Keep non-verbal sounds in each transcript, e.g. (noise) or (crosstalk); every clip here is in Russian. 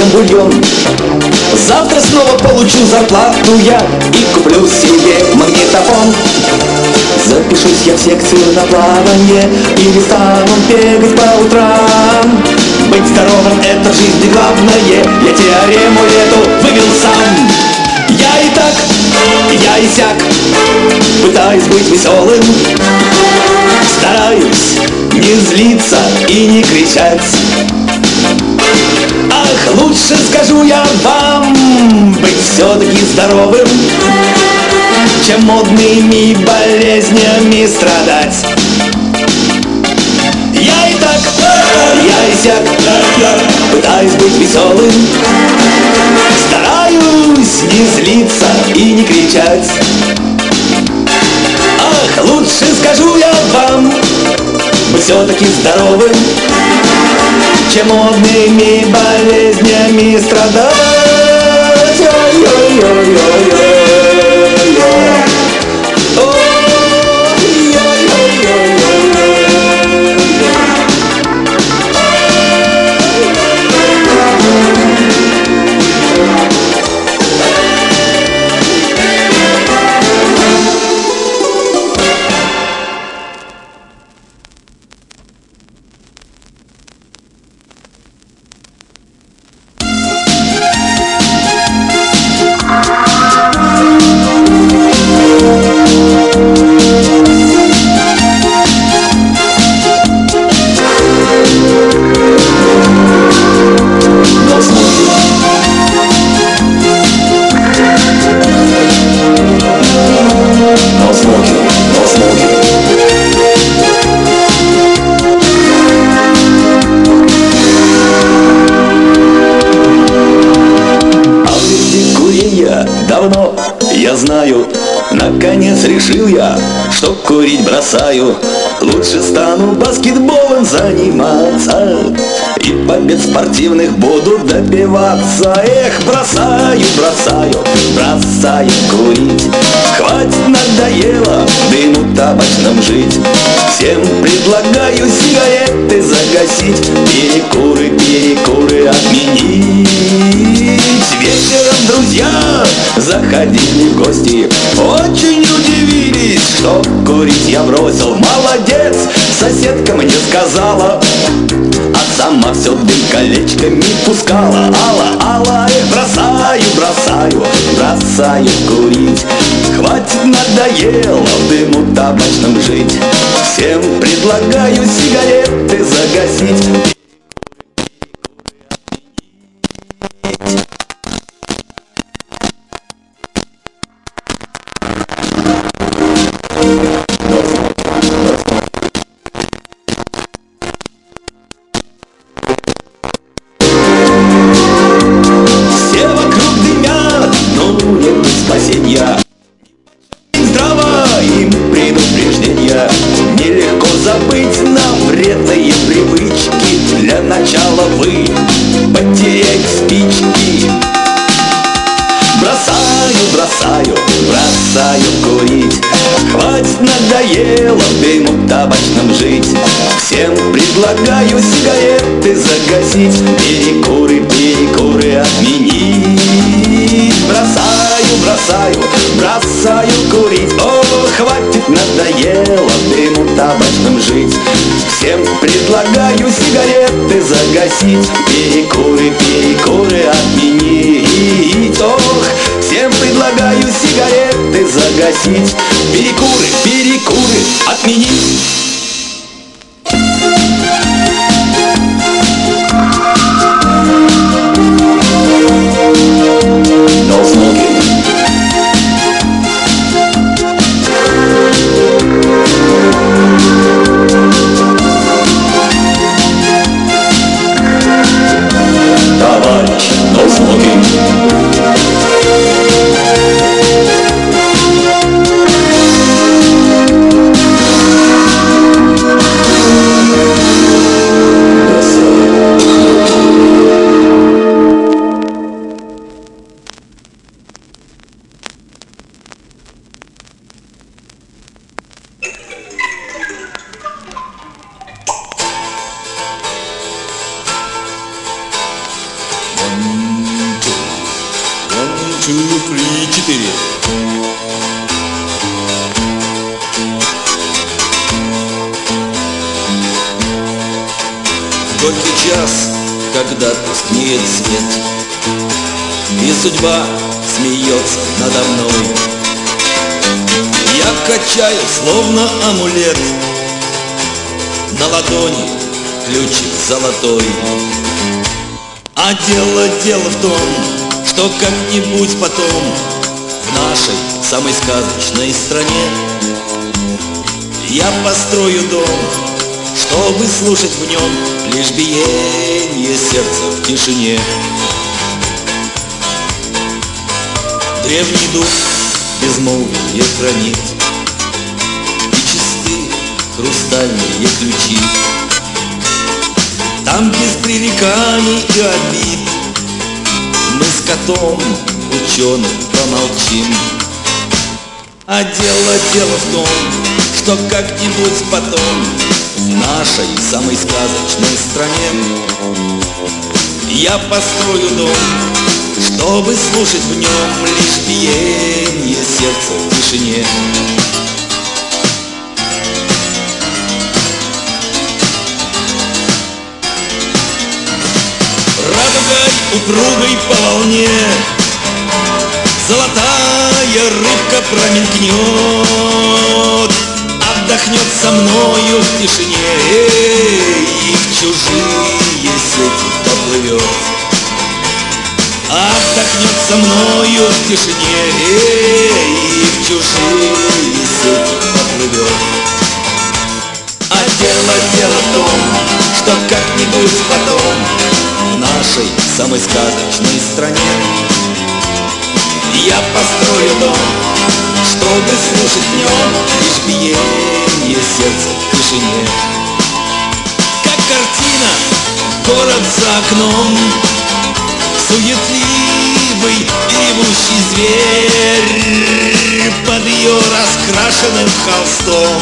съем бульон. Завтра снова получу зарплату я И куплю себе магнитофон. Запишусь я в секцию на плавание Или стану бегать по утрам. Быть здоровым — это в жизни главное. Я теорему эту вывел сам. Я и так, я и сяк Пытаюсь быть веселым. Стараюсь не злиться и не кричать лучше скажу я вам Быть все-таки здоровым Чем модными болезнями страдать. Я и так, я и сяк Пытаюсь быть веселым Стараюсь не злиться и не кричать. Ах, лучше скажу я вам Быть все-таки здоровым Чем модными болезнями страдать Ой-ой-ой-ой-ой. Спортивных буду добиваться. Эх, бросаю, бросаю, бросаю курить. Хватит, надоело дыму табачным жить. Всем предлагаю сигареты загасить Перекуры, перекуры отменить. Вечером друзья заходили в гости. Очень удивились, что курить я бросил. Молодец, соседка мне сказала сама все дым колечками пускала. Алла, Алла, эх, бросаю, бросаю, бросаю курить. Хватит, надоело в дыму табачном жить. Всем предлагаю сигареты загасить надоело в дыму табачном жить. Всем предлагаю сигареты загасить Перекуры, перекуры отменить. Бросаю, бросаю, бросаю курить. О, хватит, надоело дыму табачном жить. Всем предлагаю сигареты загасить. Перекуры, перекуры отменить. Ох, всем предлагаю пригласить Перекуры, перекуры отменить стране. Я построю дом, чтобы слушать в нем Лишь биение сердца в тишине. Древний дух безмолвие хранит И чисты хрустальные ключи. Там без пререканий и обид Мы с котом ученым помолчим А дело, дело в том, что как-нибудь потом В нашей самой сказочной стране Я построю дом, чтобы слушать в нем Лишь биение сердца в тишине. Радугой упругой по волне Золотая рыбка промелькнет Отдохнет со мною в тишине И в чужие сети поплывет. Отдохнет со мною в тишине И в чужие сети поплывет. А дело, дело в том, что как-нибудь потом В нашей самой сказочной стране Я построю дом, чтобы слушать в нем Лишь биение сердца в тишине. Как картина, город за окном Суетливый и ревущий зверь Под ее раскрашенным холстом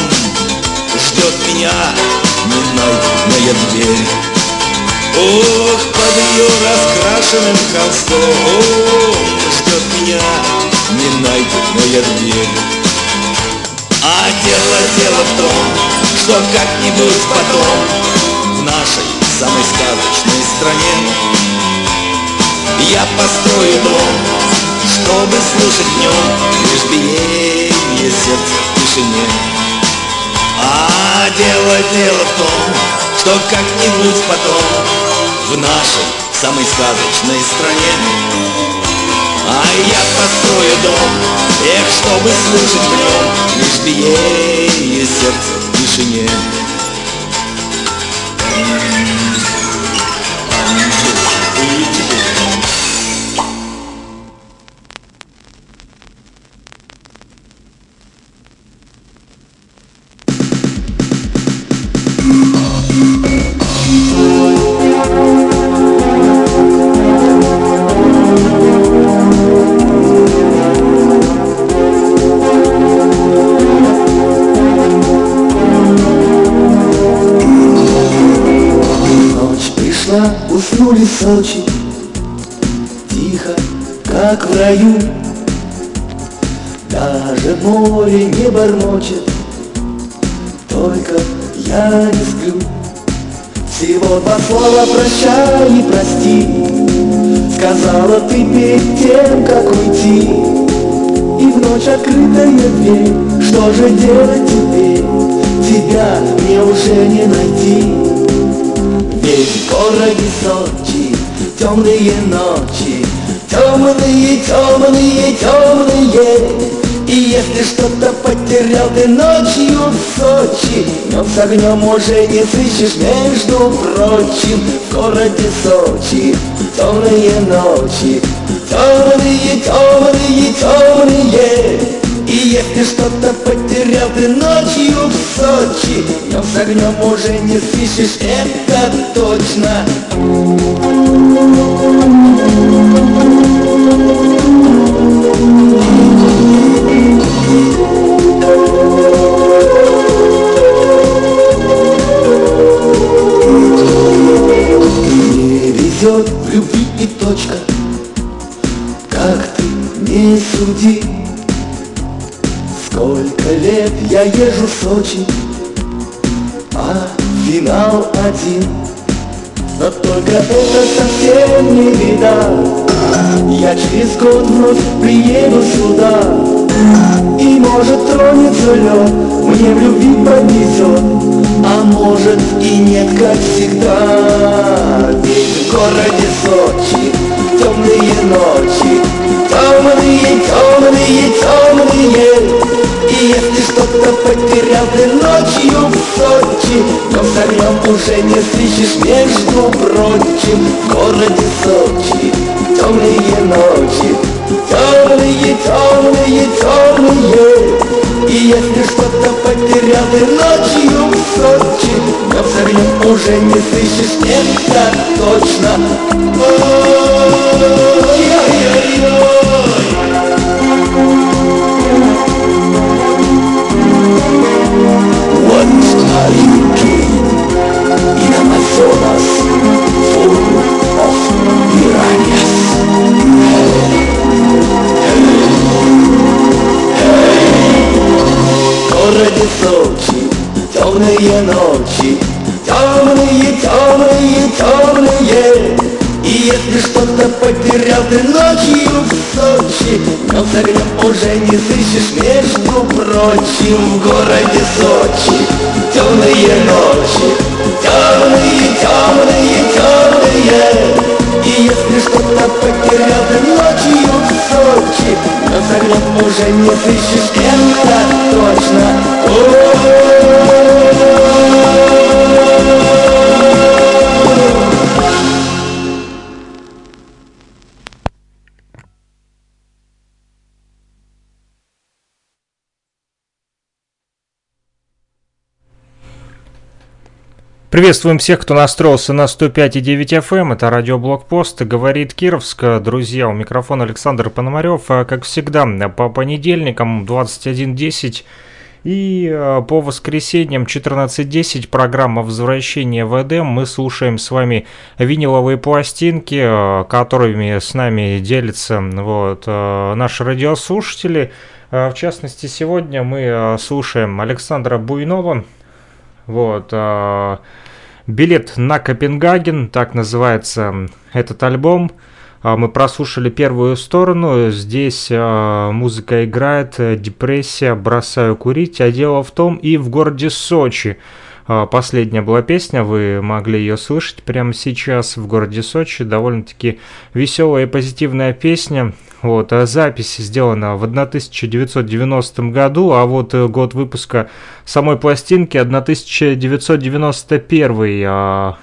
Ждет меня ненайденная дверь Ох, под ее раскрашенным холстом Ждет меня ненайденная дверь А дело, дело в том, что как-нибудь потом В нашей самой сказочной стране Я построю дом, чтобы слушать в нем Лишь биение сердца в тишине. А дело, дело в том, что как-нибудь потом В нашей самой сказочной стране. А я построю дом, эх, чтобы слушать в нем Лишь биение сердца в тишине. Ночь Сочи Тихо, как в раю. Даже море не бормочет Только я не сплю. Всего два слова прощай и прости. Сказала ты перед тем, как уйти. И в ночь открытая дверь. Что же делать теперь? Тебя мне уже не найти. Ведь в городе Сочи Темные ночи. Темные, темные, темные. И если что-то потерял ты ночью в Сочи Днем с огнем уже не сыщешь, между прочим. В городе Сочи темные ночи. Темные, темные, темные И если что-то потерял ты ночью в Сочи Днем с огнем уже не сыщешь, это точно. Везет в любви и точка Как ты не суди Сколько лет я езжу в Сочи А финал один. Но только это совсем не беда. Я через год вновь приеду сюда. И может тронется лед Мне в любви пронесет а может и нет, как всегда. Ведь в городе Сочи темные ночи. Темные, темные, темные И если что-то потерял ты ночью в Сочи. Но в огнем уже не сыщешь, между прочим. В городе Сочи темные ночи. Темные, темные, темные. И если что-то потерял ты ночью в Сочи. Но в огнем уже не сыщешь, это точно. What are you doing in Amazonas full of piranhas? городе Сочи Темные ночи Темные, темные, если что-то потерял ты ночью в Сочи. Но с огнем уже не сыщешь между прочим В городе Сочи. Темные ночи Темные, темные, темные. И если что-то потерял ты ночью в Сочи. Но с огнем уже не сыщешь, это точно Приветствуем всех, кто настроился на 105,9 FM. Эм. Это радиоблокпост. Говорит Кировск. Друзья, у микрофона Александр Пономарев. А, как всегда, по понедельникам 21.10 и а, по воскресеньям 14.10 программа «Возвращение в Эдем». Мы слушаем с вами виниловые пластинки, которыми с нами делятся вот, наши радиослушатели. В частности, сегодня мы слушаем Александра Буйнова, вот. Билет на Копенгаген, так называется этот альбом. А, мы прослушали первую сторону. Здесь а, музыка играет, депрессия, бросаю курить. А дело в том, и в городе Сочи а, последняя была песня, вы могли ее слышать прямо сейчас в городе Сочи. Довольно-таки веселая и позитивная песня. Вот, а запись сделана в 1990 году, а вот э, год выпуска самой пластинки 1991. А,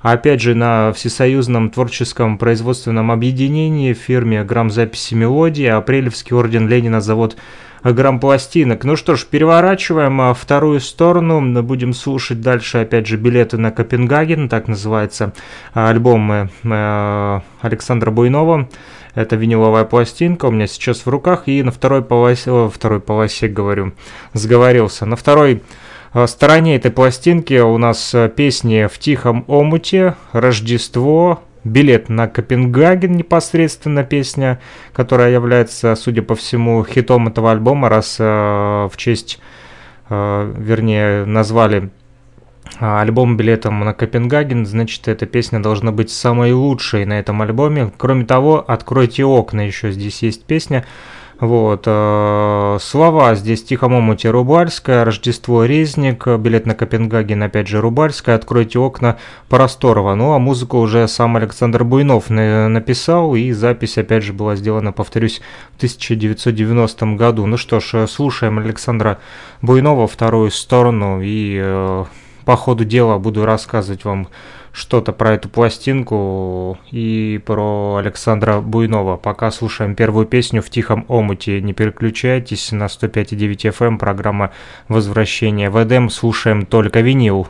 опять же, на Всесоюзном творческом производственном объединении в фирме «Грамзаписи мелодии» Апрелевский орден Ленина завод грамм пластинок. Ну что ж, переворачиваем а, вторую сторону. Будем слушать дальше, опять же, билеты на Копенгаген. Так называется альбом э, э, Александра Буйнова. Это виниловая пластинка у меня сейчас в руках. И на второй полосе, о, второй полосе говорю, сговорился. На второй а, стороне этой пластинки у нас песни «В тихом омуте», «Рождество», билет на Копенгаген непосредственно песня, которая является, судя по всему, хитом этого альбома, раз э, в честь, э, вернее, назвали э, альбом билетом на Копенгаген, значит, эта песня должна быть самой лучшей на этом альбоме. Кроме того, «Откройте окна» еще здесь есть песня, Вот. Э, слова здесь Тихом омуте Рубальская, Рождество Резник, билет на Копенгаген, опять же Рубальская, Откройте окна Просторова. Ну а музыку уже сам Александр Буйнов написал, и запись опять же была сделана, повторюсь, в 1990 году. Ну что ж, слушаем Александра Буйнова вторую сторону, и э, по ходу дела буду рассказывать вам что-то про эту пластинку и про Александра Буйнова. Пока слушаем первую песню в тихом омуте. Не переключайтесь на 105,9 FM, эм, программа «Возвращение в Эдем». Слушаем только винил.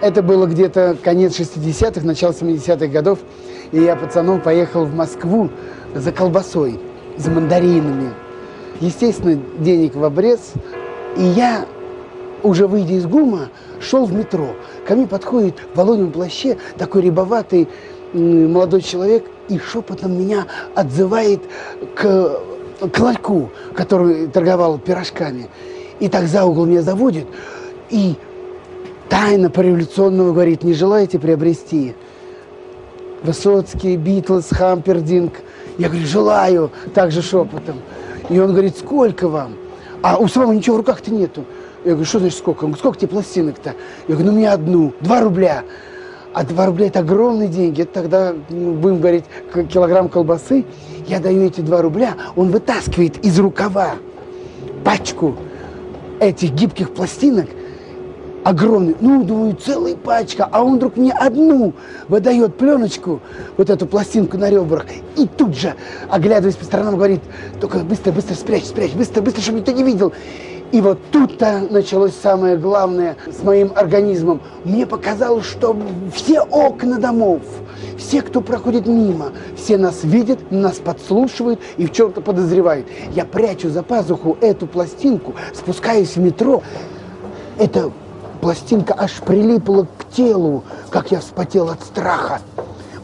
Это было где-то конец 60-х, начало 70-х годов. И я пацаном поехал в Москву за колбасой, за мандаринами. Естественно, денег в обрез. И я уже выйдя из ГУМа, шел в метро. Ко мне подходит в волонем плаще такой рябоватый молодой человек и шепотом меня отзывает к, к ларьку, который торговал пирожками. И так за угол меня заводит и тайно по-революционному говорит, не желаете приобрести Высоцкий, Битлз, Хампердинг? Я говорю, желаю, также шепотом. И он говорит, сколько вам? А у самого ничего в руках-то нету. Я говорю, что значит сколько? Он говорит, сколько тебе пластинок-то? Я говорю, ну мне одну, два рубля. А два рубля это огромные деньги. Это тогда, ну, будем говорить, килограмм колбасы. Я даю эти два рубля, он вытаскивает из рукава пачку этих гибких пластинок, огромный, ну, думаю, целая пачка, а он вдруг мне одну выдает пленочку, вот эту пластинку на ребрах, и тут же, оглядываясь по сторонам, говорит, только быстро, быстро спрячь, спрячь, быстро, быстро, чтобы никто не видел. И вот тут-то началось самое главное с моим организмом. Мне показалось, что все окна домов, все, кто проходит мимо, все нас видят, нас подслушивают и в чем-то подозревают. Я прячу за пазуху эту пластинку, спускаюсь в метро. Эта пластинка аж прилипла к телу, как я вспотел от страха.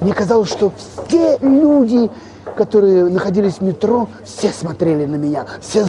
Мне казалось, что все люди, которые находились в метро, все смотрели на меня, все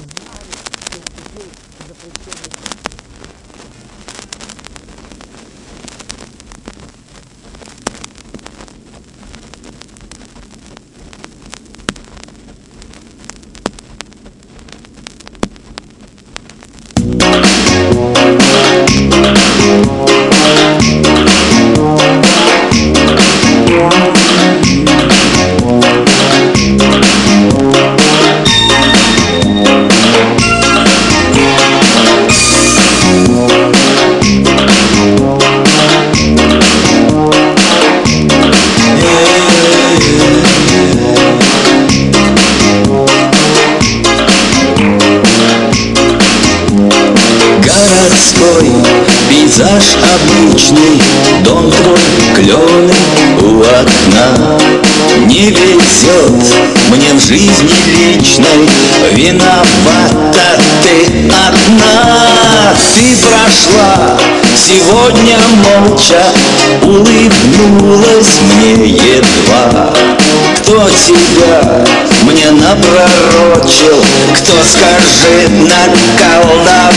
напророчил, кто, скажи, наколдовал?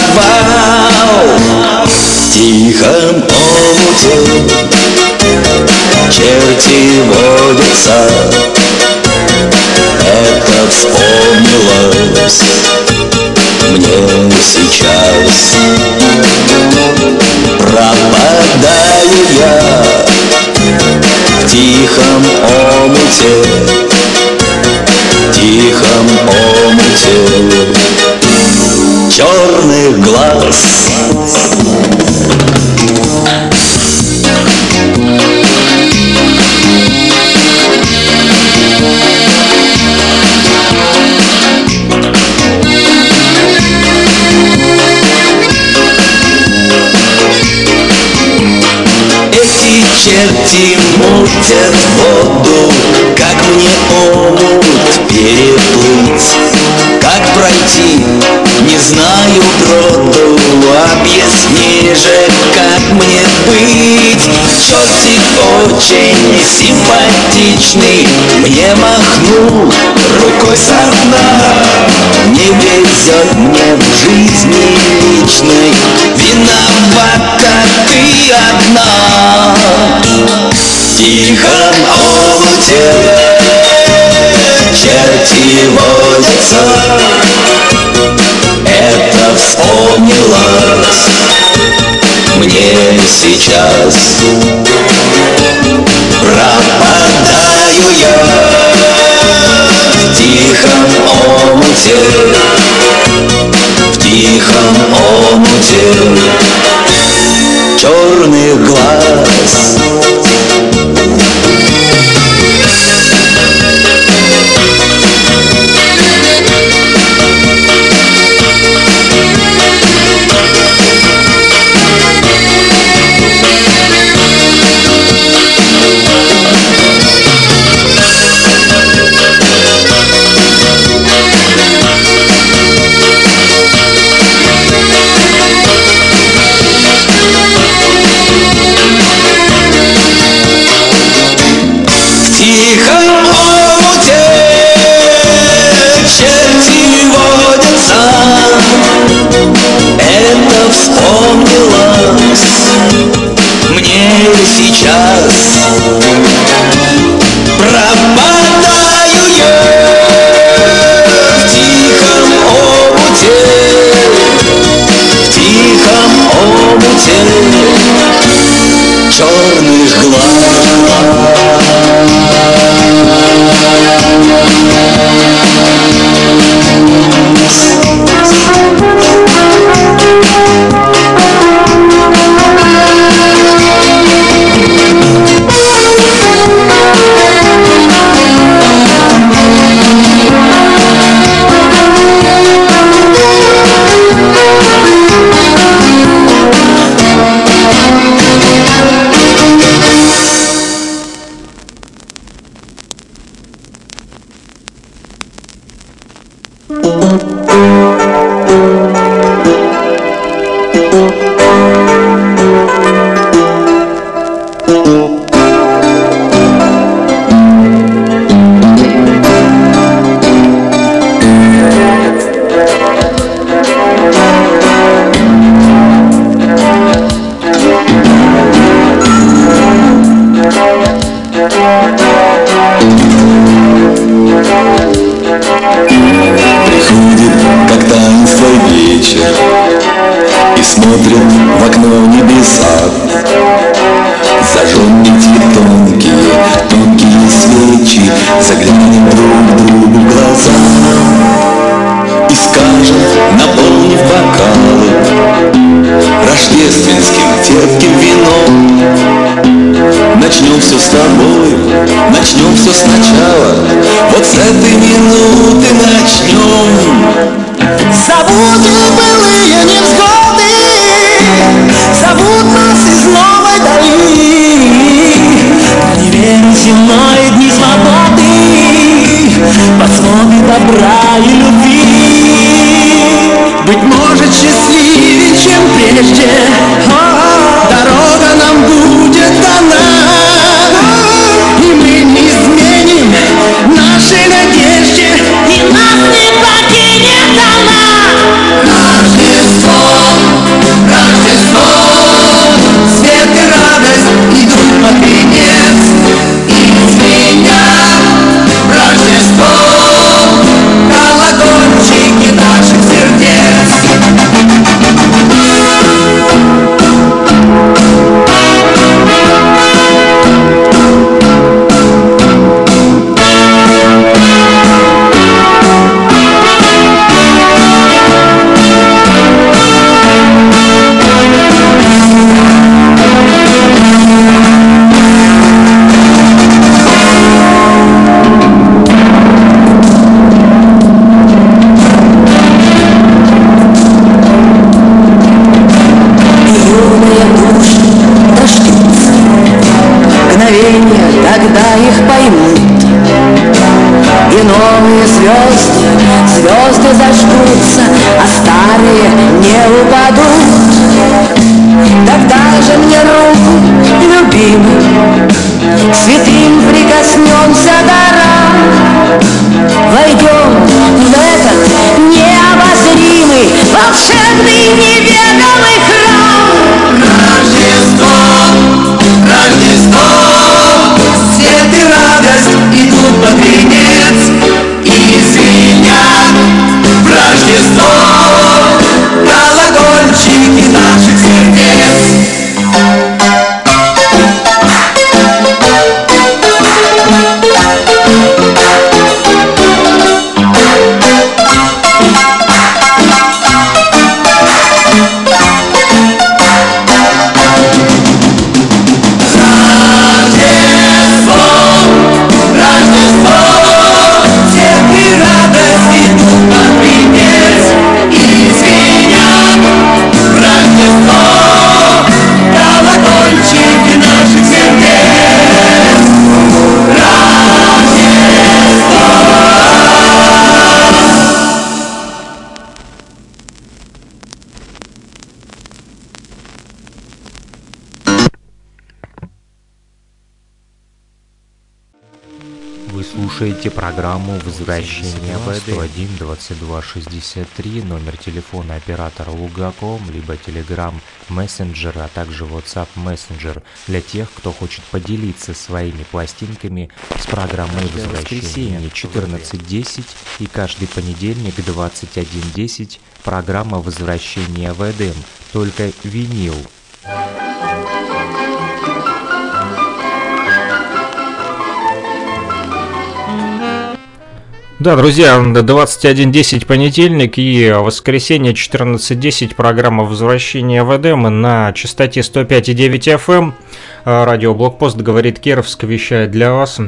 В тихом омуте черти водятся. Это вспомнилось мне сейчас. Пропадаю я в тихом омуте Тихом омуте черных глаз. Черти мутят воду Пройти, не знаю броду Объясни же, как мне быть. Чертик очень симпатичный Мне махнул рукой со дна Не везет мне в жизни личной Виновата ты одна. В тихом омуте черти водятся Это вспомнилось мне сейчас. Пропадаю я в тихом омуте В тихом омуте. Черных глаз Свет и слушаете программу «Возвращение в 101 22 63, номер телефона оператора Лугаком, либо Telegram Messenger, а также WhatsApp Messenger для тех, кто хочет поделиться своими пластинками с программой «Возвращение 14.10» и каждый понедельник 21.10 программа «Возвращение в Эдем», только винил – Да, друзья, 21.10 понедельник и воскресенье 14.10 программа возвращения в Эдем на частоте 105.9 FM. А, радио Блокпост говорит Кировск, вещает для вас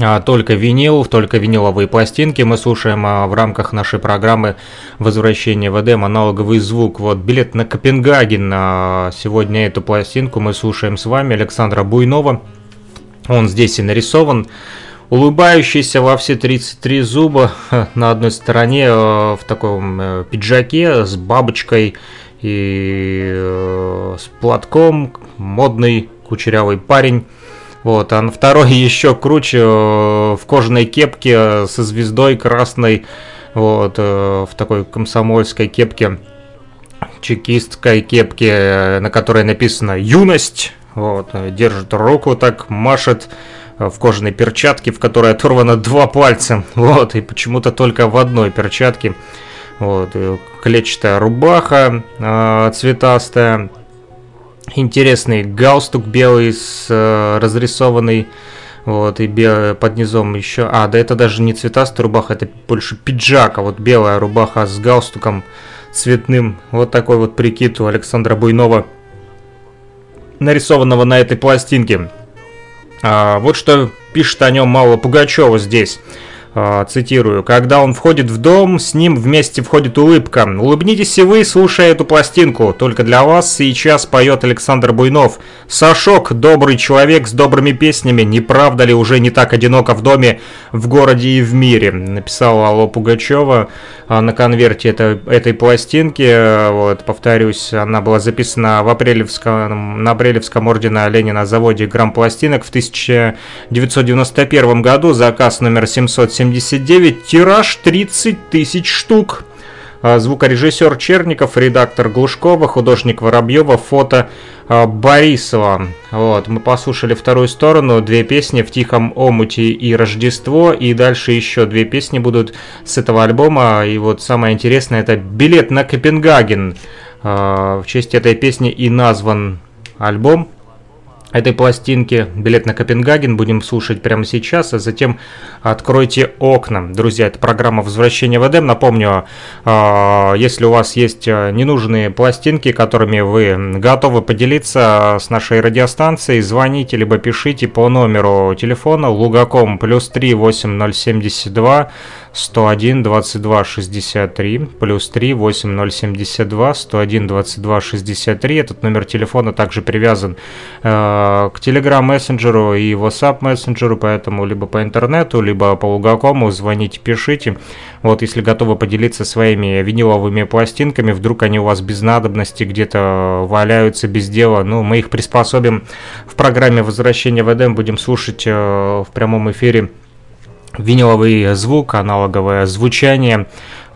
а, только винил, только виниловые пластинки мы слушаем а в рамках нашей программы «Возвращение в Эдем», аналоговый звук. Вот билет на Копенгаген. Сегодня эту пластинку мы слушаем с вами Александра Буйнова. Он здесь и нарисован улыбающийся во все 33 зуба на одной стороне э, в таком э, пиджаке с бабочкой и э, с платком, модный кучерявый парень. Вот, а на второй (laughs) еще круче в кожаной кепке со звездой красной, вот, в такой комсомольской кепке, чекистской кепке, на которой написано «Юность», вот, держит руку так, машет, в кожаной перчатке, в которой оторвано два пальца. (laughs) Вот, и почему-то только в одной перчатке. Вот, клетчатая рубаха э, цветастая. Интересный галстук белый с э, разрисованный. Вот, и белый под низом еще... А, да это даже не цветастая рубаха, это больше пиджак, а вот белая рубаха с галстуком цветным. Вот такой вот прикид у Александра Буйнова, нарисованного на этой пластинке. А, вот что пишет о нем Мало Пугачева здесь. А, цитирую. «Когда он входит в дом, с ним вместе входит улыбка. Улыбнитесь и вы, слушая эту пластинку. Только для вас сейчас поет Александр Буйнов. Сашок, добрый человек с добрыми песнями. Не правда ли уже не так одиноко в доме, в городе и в мире?» Написала Алла Пугачева а, на конверте это, этой пластинки. Вот, повторюсь, она была записана в апрелевском, на апрелевском ордена Ленина заводе грамм-пластинок в 1991 году. Заказ номер 770 79, тираж 30 тысяч штук. А, звукорежиссер Черников, редактор Глушкова, художник Воробьева, фото а, Борисова. Вот, мы послушали вторую сторону, две песни в Тихом омуте и Рождество, и дальше еще две песни будут с этого альбома. И вот самое интересное это билет на Копенгаген. А, в честь этой песни и назван альбом этой пластинки «Билет на Копенгаген» будем слушать прямо сейчас, а затем откройте окна. Друзья, это программа «Возвращение в Эдем». Напомню, а, если у вас есть а, ненужные пластинки, которыми вы готовы поделиться с нашей радиостанцией, звоните либо пишите по номеру телефона лугаком плюс 3 8072 101 22 63 плюс 3 8072 101 22 63. Этот номер телефона также привязан э, к Telegram мессенджеру и WhatsApp мессенджеру, поэтому либо по интернету, либо по Лугакому звоните, пишите. Вот, если готовы поделиться своими виниловыми пластинками, вдруг они у вас без надобности где-то валяются без дела, ну, мы их приспособим в программе «Возвращение в Эдем», будем слушать э, в прямом эфире виниловый звук, аналоговое звучание,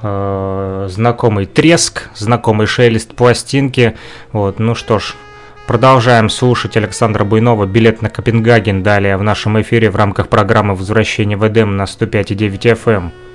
э, знакомый треск, знакомый шелест пластинки. Вот, ну что ж, продолжаем слушать Александра Буйнова «Билет на Копенгаген» далее в нашем эфире в рамках программы «Возвращение в Эдем» на 105,9 FM.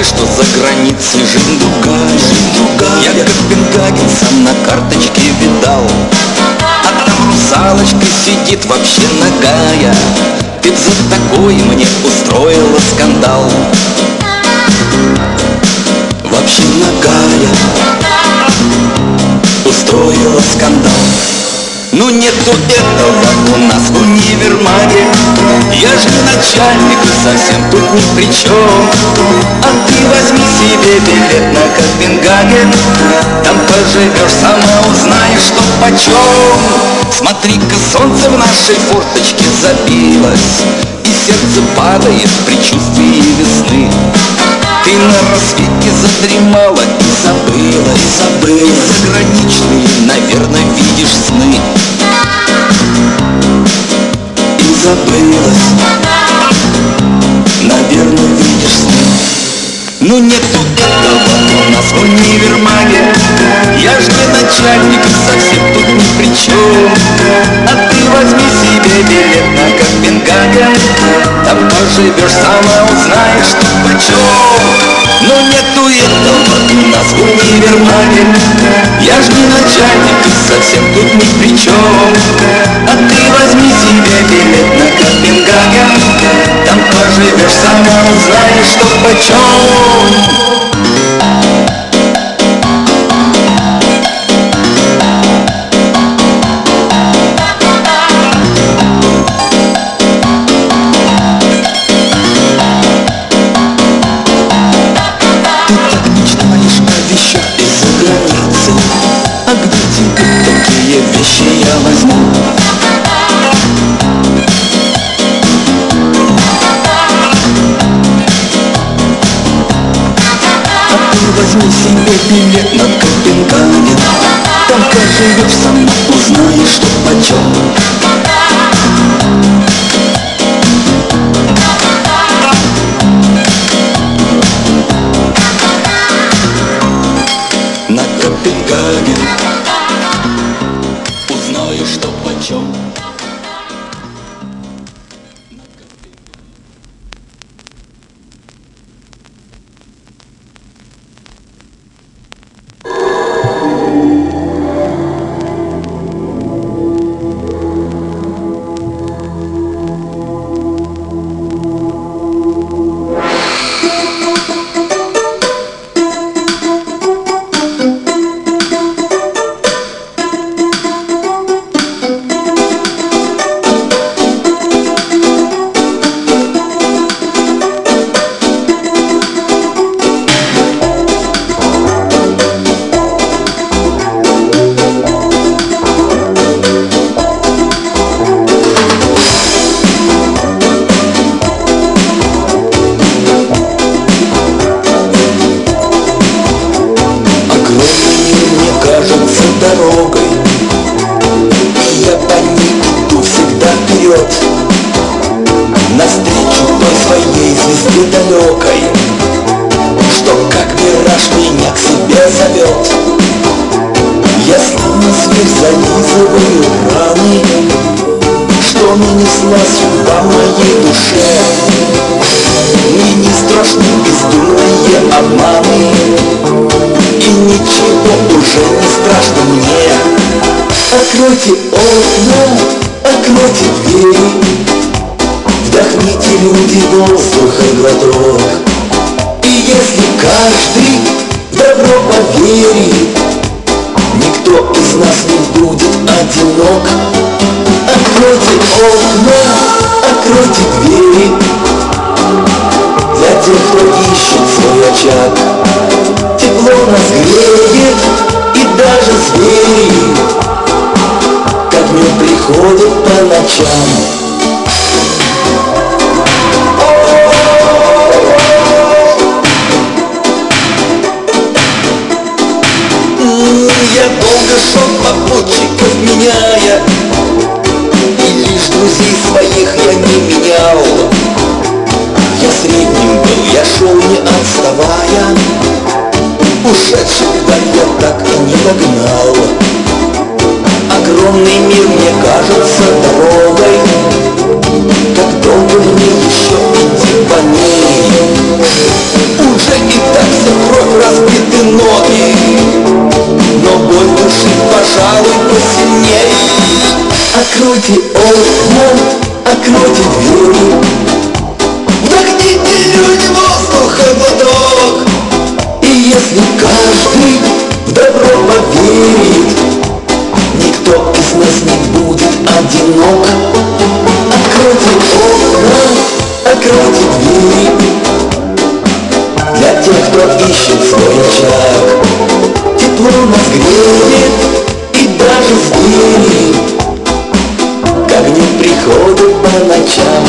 Твердишь, что за границей жизнь другая. Я Копенгаген сам на карточке видал. А там русалочка сидит вообще нагая ты за такой мне устроила скандал. Вообще нагая Устроила скандал ну нету этого у нас в универмаге. Я же начальник и совсем тут ни при чем А ты возьми себе билет на Копенгаген. Там поживешь, сама узнаешь, что почем Смотри-ка, солнце в нашей форточке забилось И сердце падает в предчувствии весны ты на рассвете задремала и забыла, и забыла. Заграничные, наверное, видишь сны. И забылась. Наверное, видишь Ну нету этого у нас в универмаге Я ж не начальник совсем тут ни при чем. А ты возьми себе билет на Копенгаген. Там поживешь, сама узнаешь, что почем. Но нету этого у нас в универмаге. Я ж не начальник совсем тут ни при чем. А ты возьми себе билет на Копенгаген. Там поживешь, сама узнаешь, что почем môn возьми себе билет на Копенгаген Там поживешь сам, узнаешь, что почем Я словно зверь зализываю раны Что нанесла судьба моей душе Мне не страшны бездумные обманы И ничего уже не страшно мне. Откройте окна, откройте двери Вдохните, люди, воздуха глоток. И если каждый Добро поверит Никто из нас не будет одинок. Откройте окна, откройте двери. Для тех, кто ищет свой очаг. Тепло нас греет и даже звери. Ко дню приходят по ночам. меняя. И лишь друзей своих я не менял. Я средним был, я шел не отставая. Ушедших даль я так и не догнал. Огромный мир мне кажется дорогой. Как долго мне еще идти по ней. Уже и так все кровь разбиты ноги. Но боль души, пожалуй, посильней Откройте окна, откройте двери Вдохните люди воздуха глоток И если каждый в добро поверит Никто из нас не будет одинок. Откройте окна, откройте двери Для тех, кто ищет свой очаг Тепло нас греет и даже звери К огню приходят по ночам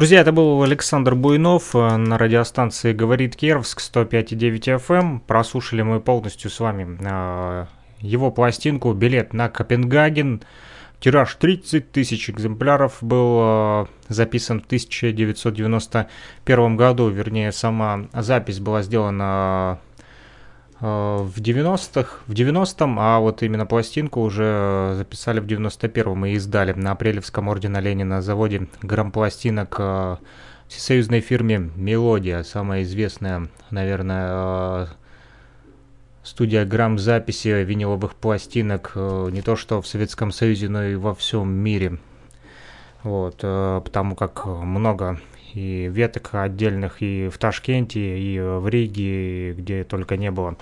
Друзья, это был Александр Буйнов э, на радиостанции «Говорит Кировск» 105,9 FM. Прослушали мы полностью с вами э, его пластинку «Билет на Копенгаген». Тираж 30 тысяч экземпляров был э, записан в 1991 году, вернее, сама запись была сделана в 90-х, в 90-м, а вот именно пластинку уже записали в 91-м и издали на Апрелевском ордена Ленина заводе грампластинок э, всесоюзной фирме «Мелодия», самая известная, наверное, э, студия грамзаписи виниловых пластинок э, не то что в Советском Союзе, но и во всем мире. Вот, э, потому как много и веток отдельных и в Ташкенте, и в Риге, и где только не было.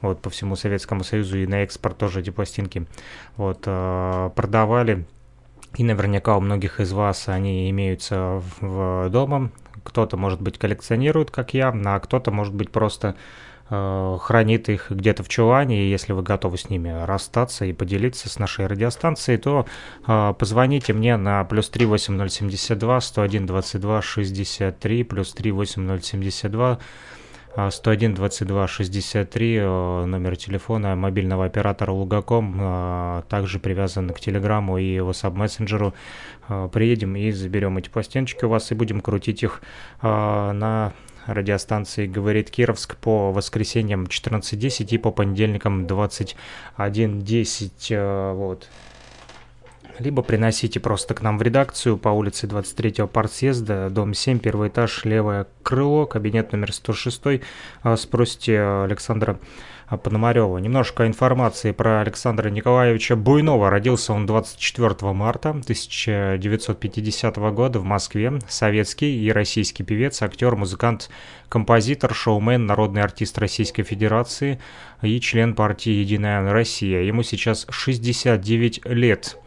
Вот, по всему Советскому Союзу и на экспорт тоже эти пластинки вот, э, продавали. И наверняка у многих из вас они имеются в, дома. Кто-то, может быть, коллекционирует, как я, а кто-то, может быть, просто хранит их где-то в чулане, и если вы готовы с ними расстаться и поделиться с нашей радиостанцией, то э, позвоните мне на плюс 38072 101 22 63, плюс 38072 101 22 63 номер телефона мобильного оператора Лугаком э, также привязан к Телеграму и WhatsApp мессенджеру. Э, Приедем и заберем эти пластиночки у вас и будем крутить их э, на радиостанции «Говорит Кировск» по воскресеньям 14.10 и по понедельникам 21.10. Вот. Либо приносите просто к нам в редакцию по улице 23-го партсъезда, дом 7, первый этаж, левое крыло, кабинет номер 106. Спросите Александра Пономарева. Немножко информации про Александра Николаевича Буйнова. Родился он 24 марта 1950 года в Москве. Советский и российский певец, актер, музыкант, композитор, шоумен, народный артист Российской Федерации и член партии «Единая Россия». Ему сейчас 69 лет.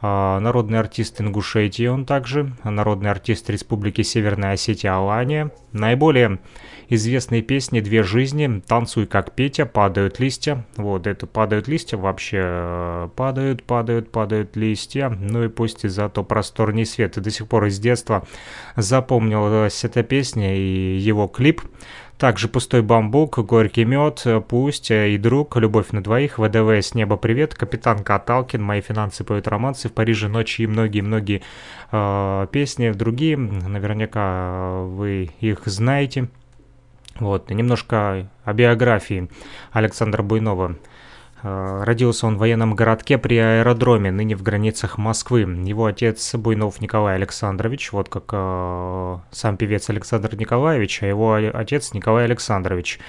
Народный артист Ингушетии он также, народный артист Республики Северная Осетия Алания. Наиболее известные песни «Две жизни», «Танцуй как Петя», «Падают листья». Вот, это «Падают листья» вообще э, падают, падают, падают листья. Ну и пусть зато просторный свет. И до сих пор из детства запомнилась эта песня и его клип. Также «Пустой бамбук», «Горький мед», «Пусть» и «Друг», «Любовь на двоих», «ВДВ с неба привет», «Капитан Каталкин», «Мои финансы поют романсы», «В Париже ночи» и многие-многие э, песни другие. Наверняка вы их знаете. Вот, немножко о биографии Александра Буйнова. Э, родился он в военном городке при аэродроме, ныне в границах Москвы. Его отец Буйнов Николай Александрович, вот как э, сам певец Александр Николаевич, а его отец Николай Александрович.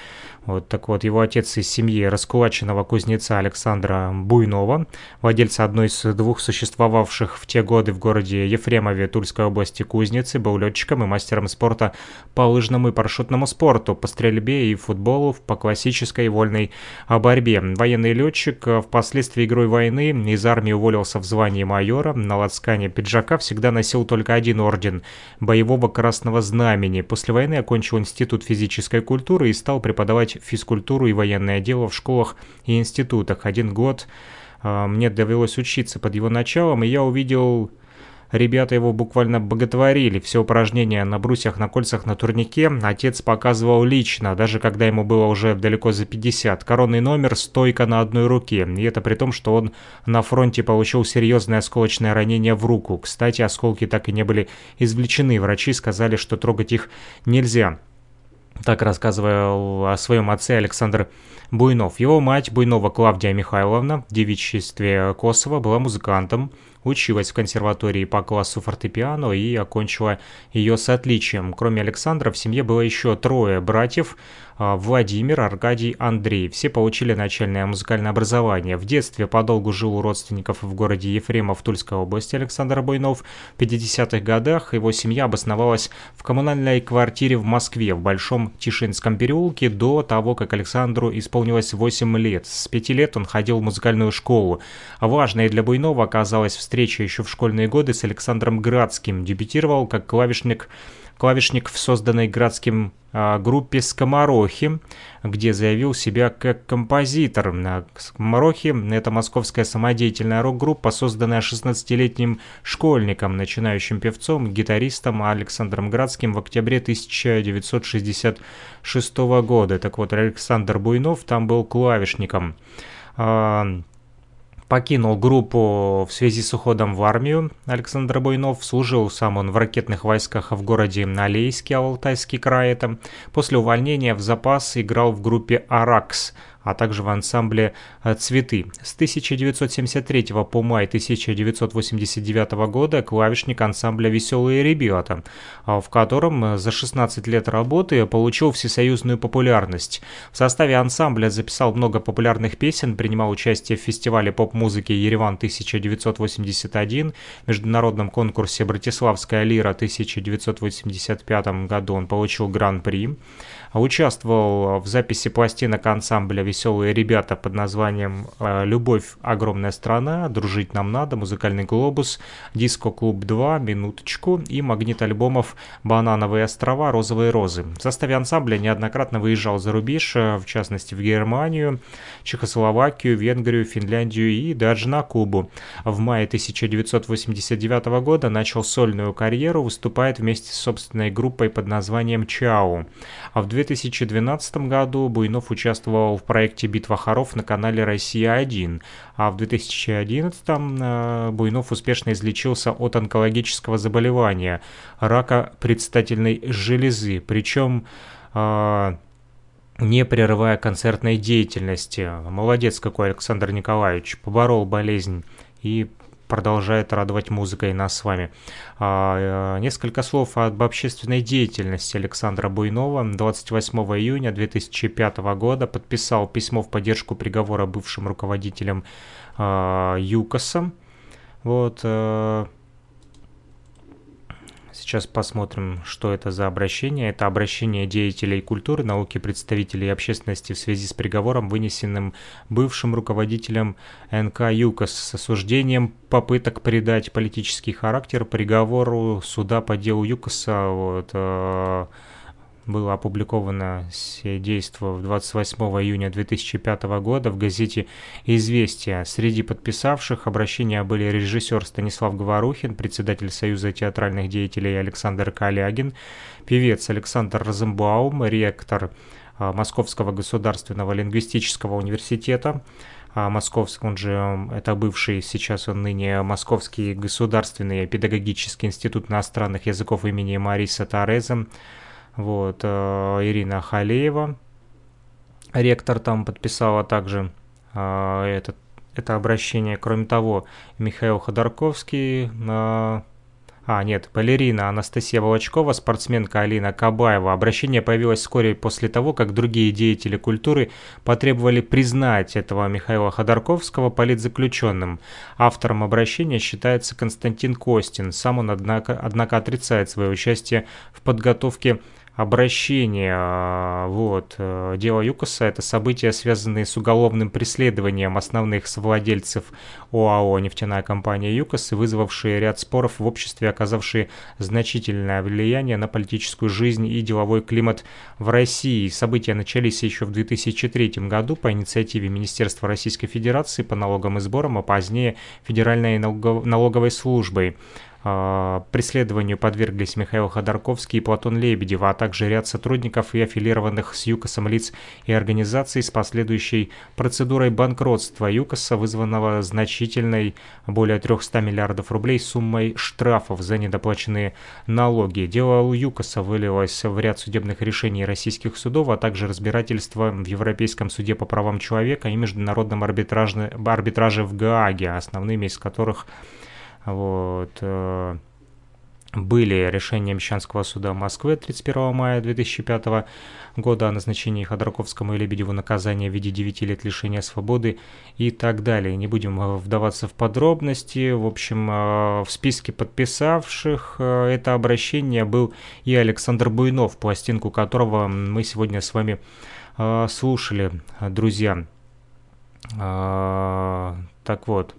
Вот так вот, его отец из семьи раскулаченного кузнеца Александра Буйнова, владельца одной из двух существовавших в те годы в городе Ефремове Тульской области кузницы, был летчиком и мастером спорта по лыжному и парашютному спорту, по стрельбе и футболу, по классической вольной борьбе. Военный летчик впоследствии игрой войны из армии уволился в звании майора, на лацкане пиджака всегда носил только один орден – боевого красного знамени. После войны окончил Институт физической культуры и стал преподавать физкультуру и военное дело в школах и институтах. Один год э, мне довелось учиться под его началом, и я увидел... Ребята его буквально боготворили. Все упражнения на брусьях, на кольцах, на турнике отец показывал лично, даже когда ему было уже далеко за 50. Коронный номер, стойка на одной руке. И это при том, что он на фронте получил серьезное осколочное ранение в руку. Кстати, осколки так и не были извлечены. Врачи сказали, что трогать их нельзя. Так рассказывал о своем отце Александр Буйнов. Его мать Буйнова Клавдия Михайловна в девичестве Косово была музыкантом, училась в консерватории по классу фортепиано и окончила ее с отличием. Кроме Александра в семье было еще трое братьев – Владимир, Аркадий, Андрей. Все получили начальное музыкальное образование. В детстве подолгу жил у родственников в городе Ефремов Тульской области Александр Буйнов. В 50-х годах его семья обосновалась в коммунальной квартире в Москве в Большом Тишинском переулке до того, как Александру исполнилось 8 лет. С 5 лет он ходил в музыкальную школу. Важной для Буйнова оказалась встреча еще в школьные годы с Александром Градским. Дебютировал как клавишник клавишник в созданной Градским а, группе «Скоморохи», где заявил себя как композитор. «Скоморохи» — это московская самодеятельная рок-группа, созданная 16-летним школьником, начинающим певцом, гитаристом Александром Градским в октябре 1966 года. Так вот, Александр Буйнов там был клавишником. Покинул группу в связи с уходом в армию. Александр Буйнов служил сам он в ракетных войсках в городе Алейске, Алтайский край это. После увольнения в запас играл в группе «Аракс», а также в ансамбле э, «Цветы». С 1973 по май 1989 года клавишник ансамбля «Веселые ребята», а в котором э, за 16 лет работы получил всесоюзную популярность. В составе ансамбля записал много популярных песен, принимал участие в фестивале поп-музыки «Ереван-1981», международном конкурсе «Братиславская лира» 1985 году он получил гран-при. Участвовал в записи пластинок ансамбля «Веселые ребята» под названием э, «Любовь. Огромная страна», «Дружить нам надо», «Музыкальный глобус», «Диско-клуб 2», «Минуточку» и магнит альбомов «Банановые острова», «Розовые розы». В составе ансамбля неоднократно выезжал за рубеж, э, в частности в Германию, Чехословакию, Венгрию, Финляндию и даже на Кубу. В мае 1989 года начал сольную карьеру, выступает вместе с собственной группой под названием «Чау». А в 2012 году Буйнов участвовал в проекте «Битва хоров» на канале «Россия-1», а в 2011 э, Буйнов успешно излечился от онкологического заболевания – рака предстательной железы, причем э, не прерывая концертной деятельности. Молодец какой Александр Николаевич, поборол болезнь и продолжает радовать музыкой нас с вами. А, э, несколько слов об общественной деятельности Александра Буйнова. 28 июня 2005 года подписал письмо в поддержку приговора бывшим руководителям а. Вот, э, Сейчас посмотрим, что это за обращение. Это обращение деятелей культуры, науки, представителей общественности в связи с приговором, вынесенным бывшим руководителем НК ЮКОС с осуждением попыток придать политический характер приговору суда по делу ЮКОСа. Вот, э, было опубликовано действие в 28 июня 2005 года в газете «Известия». Среди подписавших обращения были режиссер Станислав Говорухин, председатель Союза театральных деятелей Александр Калягин, певец Александр Розенбаум, ректор а, Московского государственного лингвистического университета, а, Московский, он же, это бывший, сейчас он ныне Московский государственный педагогический институт иностранных языков имени Мариса Тореза, вот, э, Ирина Халеева, ректор там подписала также э, этот, это обращение. Кроме того, Михаил Ходорковский, э, а, нет, балерина Анастасия Волочкова, спортсменка Алина Кабаева. Обращение появилось вскоре после того, как другие деятели культуры потребовали признать этого Михаила Ходорковского политзаключенным. Автором обращения считается Константин Костин. Сам он, однако, однако отрицает свое участие в подготовке обращение. А, вот. Э, дело ЮКОСа – это события, связанные с уголовным преследованием основных совладельцев ОАО «Нефтяная компания ЮКОС» вызвавшие ряд споров в обществе, оказавшие значительное влияние на политическую жизнь и деловой климат в России. События начались еще в 2003 году по инициативе Министерства Российской Федерации по налогам и сборам, а позднее Федеральной налоговой службой. А, преследованию подверглись Михаил Ходорковский и Платон Лебедев, а также ряд сотрудников и аффилированных с ЮКОСом лиц и организаций с последующей процедурой банкротства ЮКОСа, вызванного значительной, более 300 миллиардов рублей, суммой штрафов за недоплаченные налоги. Дело у ЮКОСа вылилось в ряд судебных решений российских судов, а также разбирательства в Европейском суде по правам человека и Международном арбитраже, арбитраже в Гааге, основными из которых вот, э, были решения Мещанского суда Москвы 31 мая 2005 года о назначении Ходорковскому и Лебедеву наказания в виде 9 лет лишения свободы и так далее. Не будем э, вдаваться в подробности. В общем, э, в списке подписавших это обращение был и Александр Буйнов, пластинку которого мы сегодня с вами слушали, друзья. Так вот,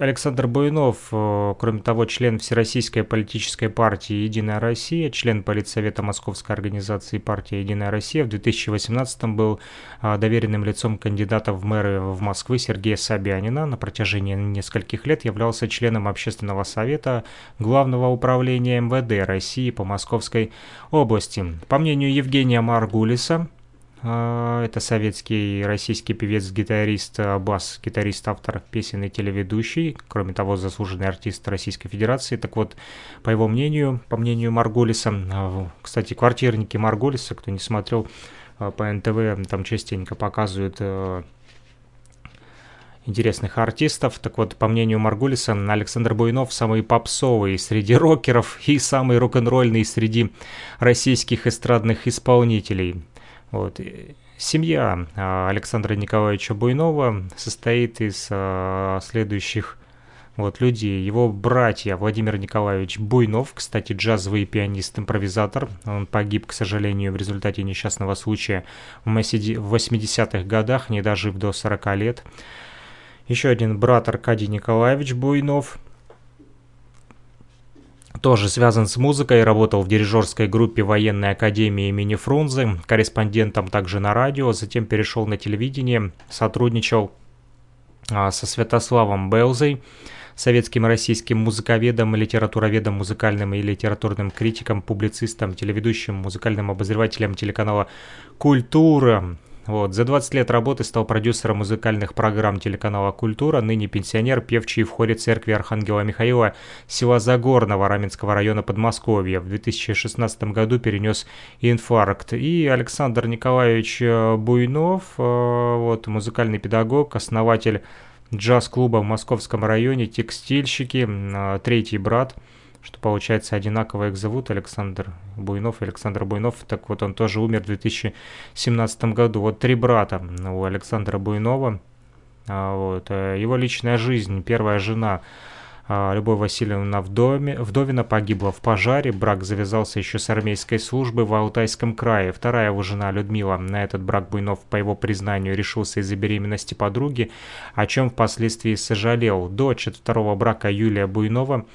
Александр Буйнов, э, кроме того, член Всероссийской политической партии «Единая Россия», член Политсовета Московской организации партии «Единая Россия», в 2018 был э, доверенным лицом кандидата в мэры в Москвы Сергея Собянина. На протяжении нескольких лет являлся членом Общественного совета Главного управления МВД России по Московской области. По мнению Евгения Маргулиса, это советский российский певец-гитарист, а, бас-гитарист, автор песен и телеведущий, кроме того, заслуженный артист Российской Федерации. Так вот, по его мнению, по мнению Марголиса, а, кстати, квартирники Марголиса, кто не смотрел по НТВ, там частенько показывают интересных артистов. Так вот, по мнению Маргулиса, Александр Буйнов самый попсовый среди рокеров и самый рок-н-ролльный среди российских эстрадных исполнителей. Вот. Семья а, Александра Николаевича Буйнова состоит из а, следующих вот, людей. Его братья Владимир Николаевич Буйнов, кстати, джазовый пианист-импровизатор. Он погиб, к сожалению, в результате несчастного случая в 80-х годах, не дожив до 40 лет. Еще один брат Аркадий Николаевич Буйнов – тоже связан с музыкой, работал в дирижерской группе военной академии имени Фрунзе, корреспондентом также на радио, затем перешел на телевидение, сотрудничал а, со Святославом Белзой, советским и российским музыковедом, литературоведом, музыкальным и литературным критиком, публицистом, телеведущим, музыкальным обозревателем телеканала «Культура», вот. За 20 лет работы стал продюсером музыкальных программ телеканала «Культура», ныне пенсионер, певчий в хоре церкви Архангела Михаила села Загорного Раменского района Подмосковья. В 2016 году перенес инфаркт. И Александр Николаевич э, Буйнов, э, вот, музыкальный педагог, основатель джаз-клуба в Московском районе, текстильщики, э, третий брат – что получается одинаково их зовут, Александр Буйнов Александр Буйнов, так вот он тоже умер в 2017 году. Вот три брата у Александра Буйнова, а, вот, э, его личная жизнь, первая жена а, Любовь Васильевна Вдоме, Вдовина погибла в пожаре, брак завязался еще с армейской службы в Алтайском крае. Вторая его жена Людмила, на этот брак Буйнов, по его признанию, решился из-за беременности подруги, о чем впоследствии сожалел. Дочь от второго брака Юлия Буйнова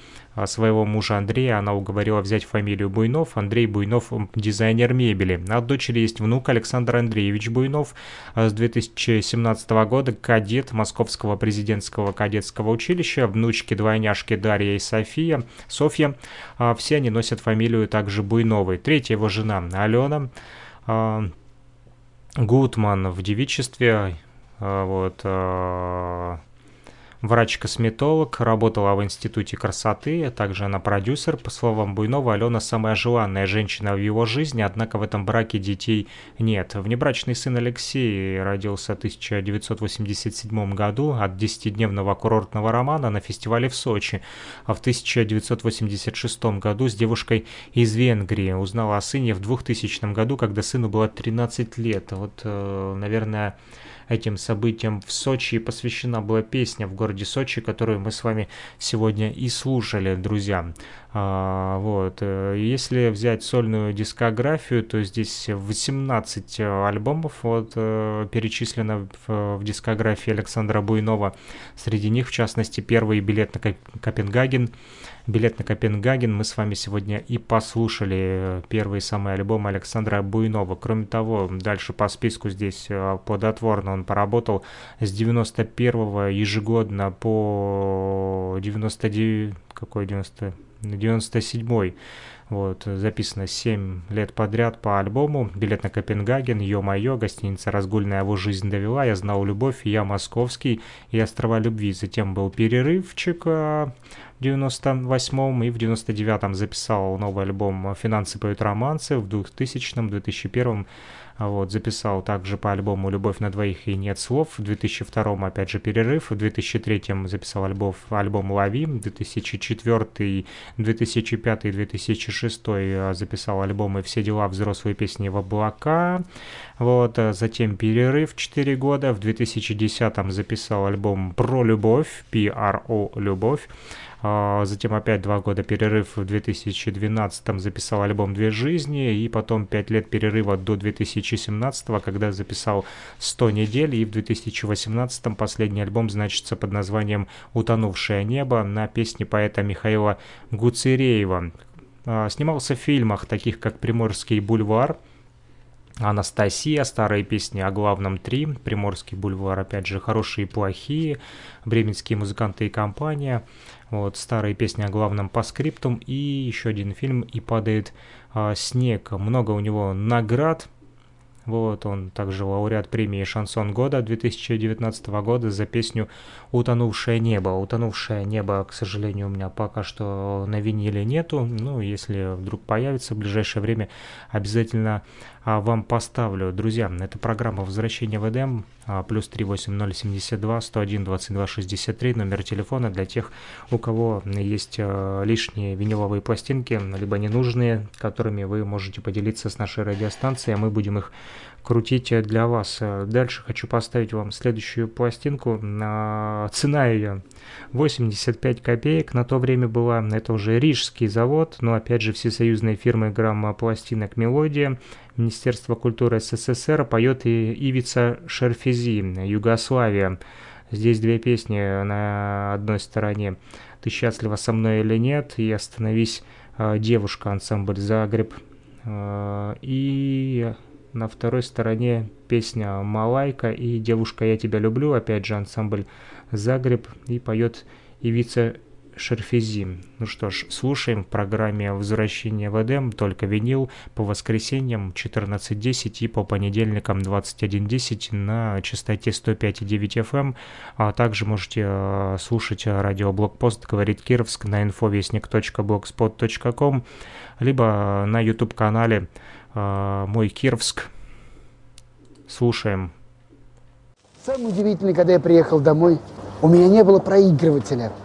своего мужа Андрея она уговорила взять фамилию Буйнов. Андрей Буйнов – дизайнер мебели. От дочери есть внук Александр Андреевич Буйнов. А, с 2017 года кадет Московского президентского кадетского училища. Внучки-двойняшки Дарья и София. Софья. А, все они носят фамилию также Буйновой. Третья его жена Алена. Гутман в девичестве. Вот Врач-косметолог, работала в Институте красоты, также она продюсер. По словам Буйнова, Алена самая желанная женщина в его жизни, однако в этом браке детей нет. Внебрачный сын Алексей родился в 1987 году от 10-дневного курортного романа на фестивале в Сочи, а в 1986 году с девушкой из Венгрии узнала о сыне в 2000 году, когда сыну было 13 лет. Вот, э, наверное, этим событиям в Сочи посвящена была песня в городе Сочи, которую мы с вами сегодня и слушали, друзья. А, вот. Э, если взять сольную дискографию, то здесь 18 э, альбомов вот, э, перечислено в, в дискографии Александра Буйнова. Среди них, в частности, первый билет на Копенгаген – билет на Копенгаген мы с вами сегодня и послушали первый самый альбом Александра Буйнова. Кроме того, дальше по списку здесь плодотворно он поработал с 91 ежегодно по 99, какой 90, 97 вот, записано 7 лет подряд по альбому. Билет на Копенгаген, Ё-моё, гостиница «Разгульная его жизнь довела», «Я знал любовь», «Я московский» и «Острова любви». Затем был перерывчик э, в 98-м и в 99-м записал новый альбом «Финансы поют романсы», в 2000-м, 2001-м вот, записал также по альбому «Любовь на двоих и нет слов». В 2002 опять же перерыв. В 2003 записал альбом, альбом «Лови». В 2004, 2005 и 2006 записал альбомы «Все дела. Взрослые песни в облака». Вот, а затем перерыв 4 года. В 2010 записал альбом «Про любовь», P-R-O «Любовь». А, затем опять два года перерыв в 2012 записал альбом «Две жизни», и потом пять лет перерыва до 2017, когда записал «100 недель», и в 2018 последний альбом значится под названием «Утонувшее небо» на песни поэта Михаила Гуцереева. А, снимался в фильмах, таких как «Приморский бульвар», Анастасия, старые песни о главном три, Приморский бульвар, опять же, хорошие и плохие, бременские музыканты и компания, вот, старые песни о главном по скриптум и еще один фильм «И падает а, снег». Много у него наград, вот, он также лауреат премии «Шансон года» 2019 года за песню «Утонувшее небо». «Утонувшее небо», к сожалению, у меня пока что на виниле нету. Ну, если вдруг появится в ближайшее время, обязательно вам поставлю. Друзья, это программа «Возвращение в Эдем», а, плюс 38072 101 22 63, номер телефона для тех, у кого есть а, лишние виниловые пластинки, либо ненужные, которыми вы можете поделиться с нашей радиостанцией, а мы будем их крутить для вас. Дальше хочу поставить вам следующую пластинку. Цена ее 85 копеек на то время была. Это уже рижский завод, но опять же всесоюзная фирма грамма пластинок «Мелодия». Министерство культуры СССР поет и Ивица Шерфези, Югославия. Здесь две песни на одной стороне «Ты счастлива со мной или нет» и «Остановись, э, девушка» ансамбль «Загреб». Э, и на второй стороне песня «Малайка» и «Девушка, я тебя люблю», опять же ансамбль «Загреб» и поет Ивица Шерфези. Ну что ж, слушаем в программе «Возвращение в Эдем» только винил по воскресеньям 14.10 и по понедельникам 21.10 на частоте 105.9 FM, эм. а также можете э, слушать радиоблогпост «Говорит Кировск» на infovестник.blogspot.com либо на YouTube-канале «Мой Кировск». Слушаем. Самое удивительное, когда я приехал домой, у меня не было проигрывателя –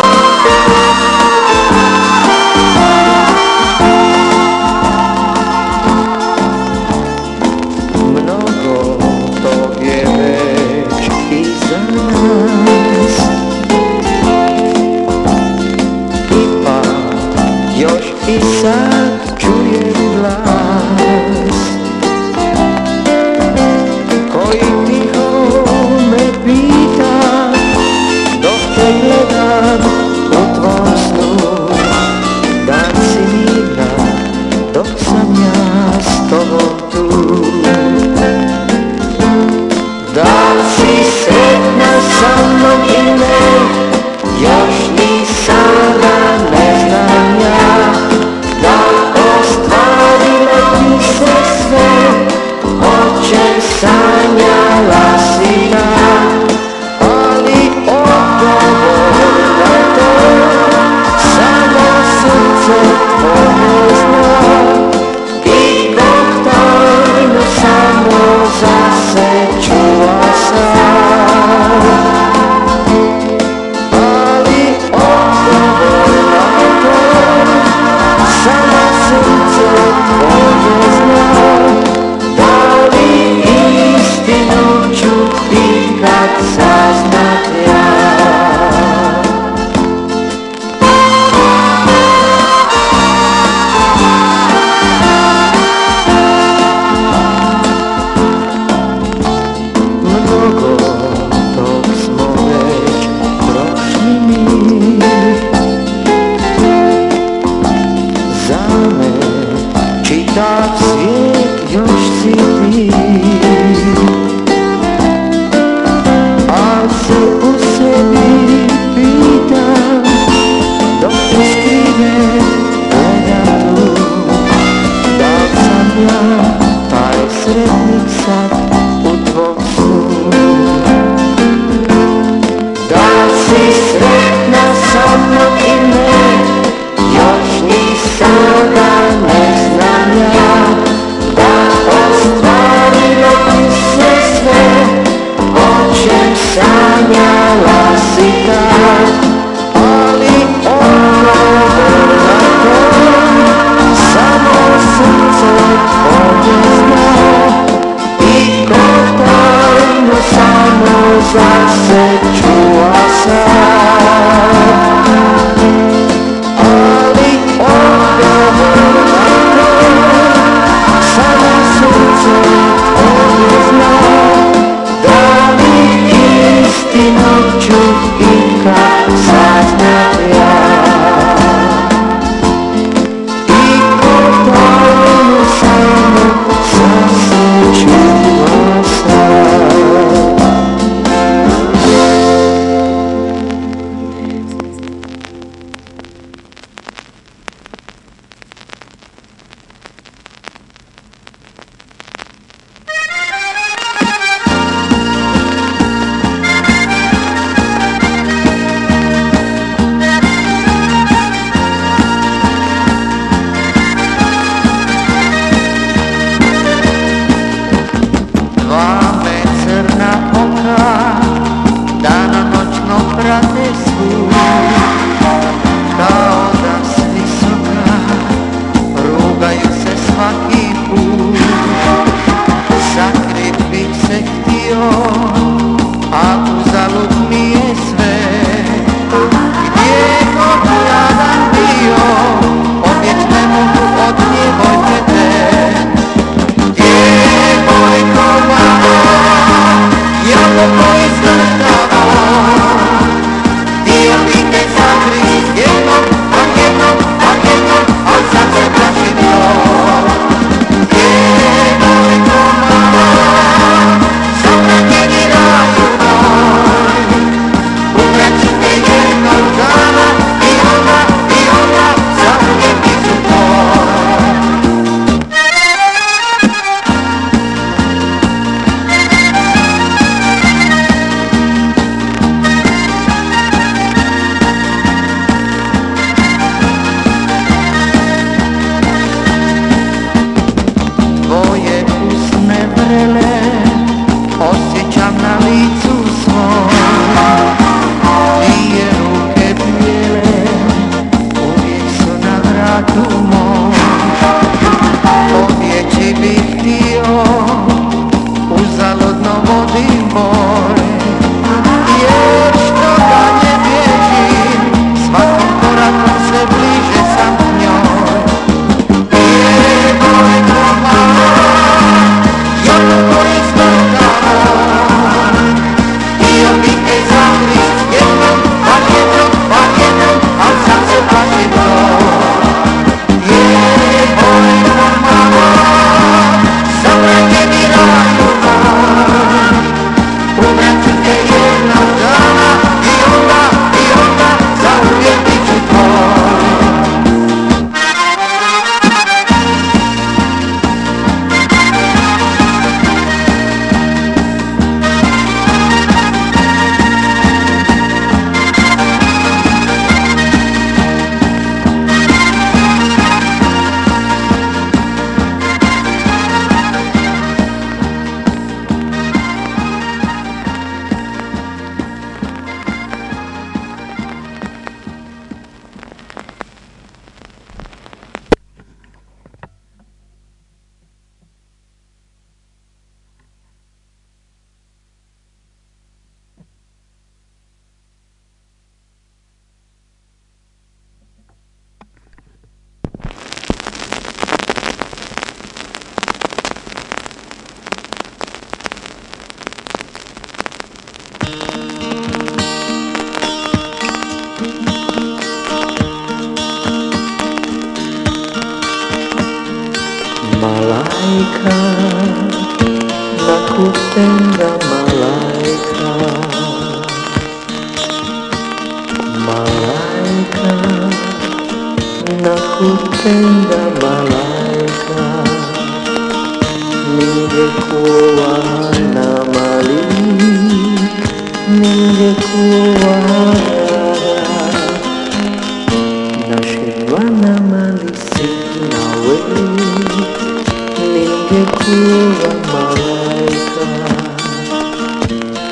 Silang malaika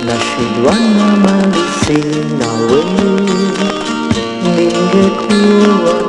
Nasyidwan na malisinawin Hingga kuat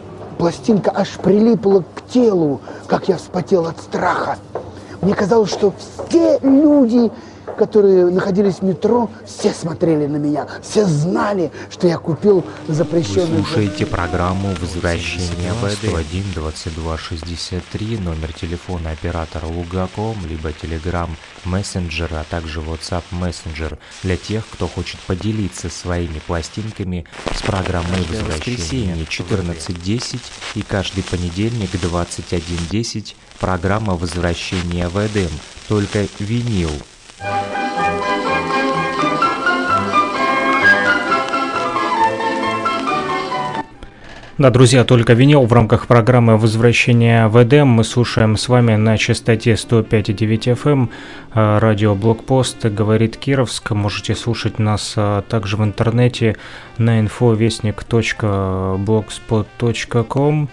пластинка аж прилипла к телу, как я вспотел от страха. Мне казалось, что все люди которые находились в метро, все смотрели на меня, все знали, что я купил запрещенный... Вы слушаете программу «Возвращение в 101 22 63, номер телефона оператора Лугаком, либо Telegram Messenger, а также WhatsApp Messenger для тех, кто хочет поделиться своими пластинками с программой «Возвращение 14.10» и каждый понедельник 21.10 программа «Возвращение в Эдем», только винил да, друзья, только винил в рамках программы «Возвращение в Эдем». Мы слушаем с вами на частоте 105,9 FM э, радио Блокпост «Говорит Кировск». Можете слушать нас э, также в интернете на infovестник.blogspot.com э,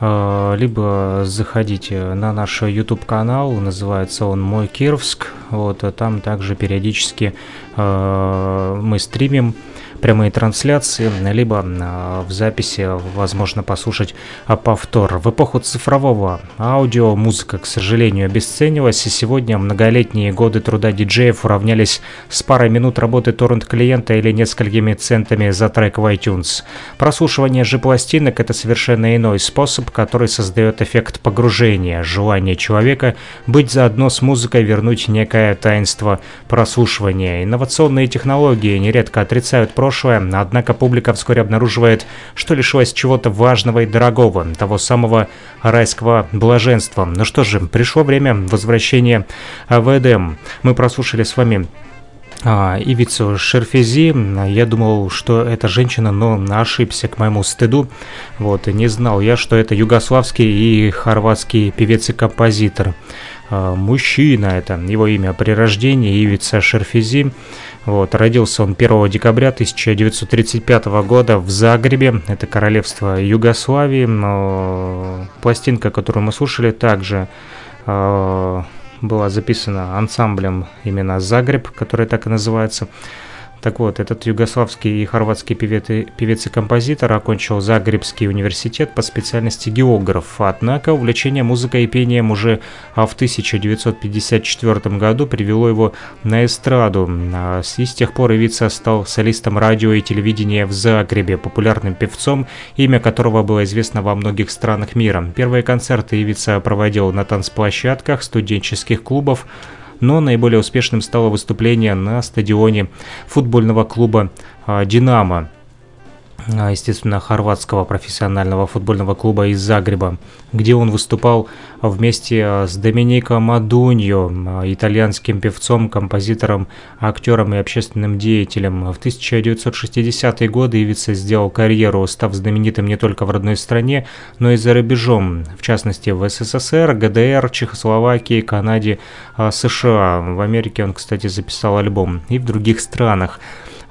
либо заходите на наш YouTube канал, называется он Мой Кировск. Вот, там также периодически мы стримим прямые трансляции, либо а, в записи возможно послушать а, повтор. В эпоху цифрового аудио музыка, к сожалению, обесценилась, и сегодня многолетние годы труда диджеев уравнялись с парой минут работы торрент-клиента или несколькими центами за трек в iTunes. Прослушивание же пластинок – это совершенно иной способ, который создает эффект погружения, желание человека быть заодно с музыкой, вернуть некое таинство прослушивания. Инновационные технологии нередко отрицают прошлое, прошлое, однако публика вскоре обнаруживает, что лишилась чего-то важного и дорогого, того самого райского блаженства. Ну что же, пришло время возвращения в Эдем. Мы прослушали с вами а, Ивицу Шерфези. Я думал, что это женщина, но ошибся к моему стыду. Вот, не знал я, что это югославский и хорватский певец и композитор. А, мужчина это его имя при рождении Ивица Шерфези. Вот, родился он 1 декабря 1935 года в Загребе, это королевство Югославии. Пластинка, которую мы слушали, также э, была записана ансамблем именно Загреб, который так и называется. Так вот, этот югославский и хорватский певец, и композитор окончил Загребский университет по специальности географ, однако увлечение музыкой и пением уже в 1954 году привело его на эстраду, а и с тех пор Ивица стал солистом радио и телевидения в Загребе, популярным певцом, имя которого было известно во многих странах мира. Первые концерты Ивица проводил на танцплощадках студенческих клубов, но наиболее успешным стало выступление на стадионе футбольного клуба а, «Динамо». А, естественно, хорватского профессионального футбольного клуба из Загреба, где он выступал вместе а, с Доминико Мадуньо, а, итальянским певцом, композитором, актером и общественным деятелем. В 1960-е годы Ивица сделал карьеру, став знаменитым не только в родной стране, но и за рубежом, в частности в СССР, ГДР, Чехословакии, Канаде, США. В Америке он, кстати, записал альбом и в других странах.